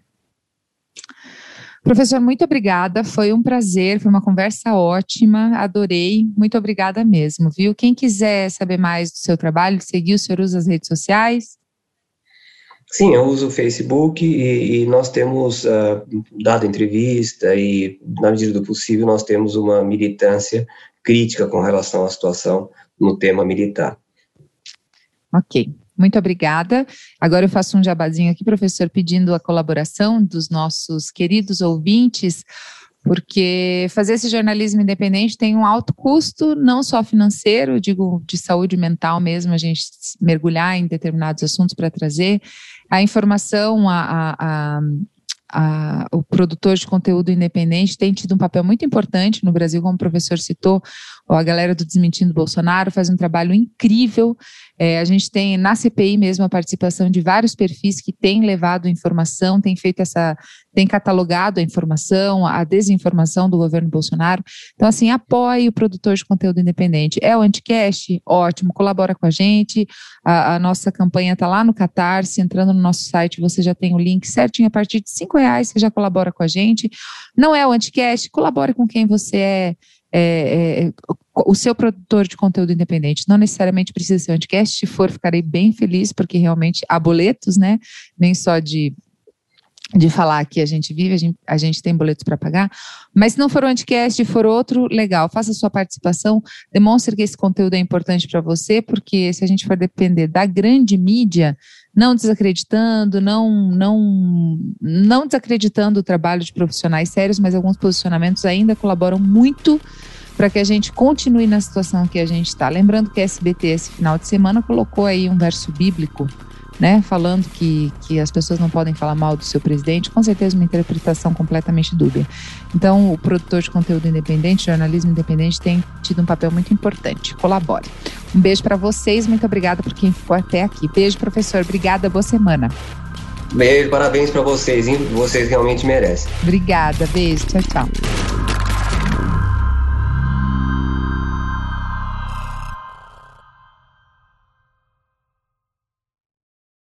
Professor, muito obrigada. Foi um prazer, foi uma conversa ótima, adorei. Muito obrigada mesmo, viu? Quem quiser saber mais do seu trabalho, seguir, o senhor usa as redes sociais? Sim, eu uso o Facebook e, e nós temos uh, dado entrevista e, na medida do possível, nós temos uma militância crítica com relação à situação no tema militar. Ok. Muito obrigada. Agora eu faço um jabazinho aqui, professor, pedindo a colaboração dos nossos queridos ouvintes, porque fazer esse jornalismo independente tem um alto custo, não só financeiro, digo de saúde mental mesmo, a gente mergulhar em determinados assuntos para trazer a informação, a, a, a o produtor de conteúdo independente tem tido um papel muito importante no Brasil, como o professor citou, a galera do Desmentindo Bolsonaro faz um trabalho incrível. É, a gente tem na CPI mesmo a participação de vários perfis que têm levado informação, têm feito essa, têm catalogado a informação, a desinformação do governo Bolsonaro. Então, assim, apoie o produtor de conteúdo independente. É o Anticast? Ótimo, colabora com a gente. A, a nossa campanha está lá no Catarse, entrando no nosso site, você já tem o link certinho a partir de cinco reais, você já colabora com a gente. Não é o Anticast? Colabore com quem você é é, é, o seu produtor de conteúdo independente. Não necessariamente precisa ser um podcast, se for, ficarei bem feliz, porque realmente há boletos, né? Nem só de de falar que a gente vive, a gente, a gente tem boletos para pagar, mas se não for um anticast, for outro, legal, faça sua participação, demonstre que esse conteúdo é importante para você, porque se a gente for depender da grande mídia, não desacreditando, não, não, não desacreditando o trabalho de profissionais sérios, mas alguns posicionamentos ainda colaboram muito para que a gente continue na situação que a gente está. Lembrando que a SBT esse final de semana colocou aí um verso bíblico né, falando que, que as pessoas não podem falar mal do seu presidente, com certeza uma interpretação completamente dúbia. Então, o produtor de conteúdo independente, jornalismo independente, tem tido um papel muito importante. Colabore. Um beijo para vocês, muito obrigada por quem ficou até aqui. Beijo, professor. Obrigada, boa semana. Beijo, parabéns para vocês, hein? Vocês realmente merecem. Obrigada, beijo, tchau, tchau.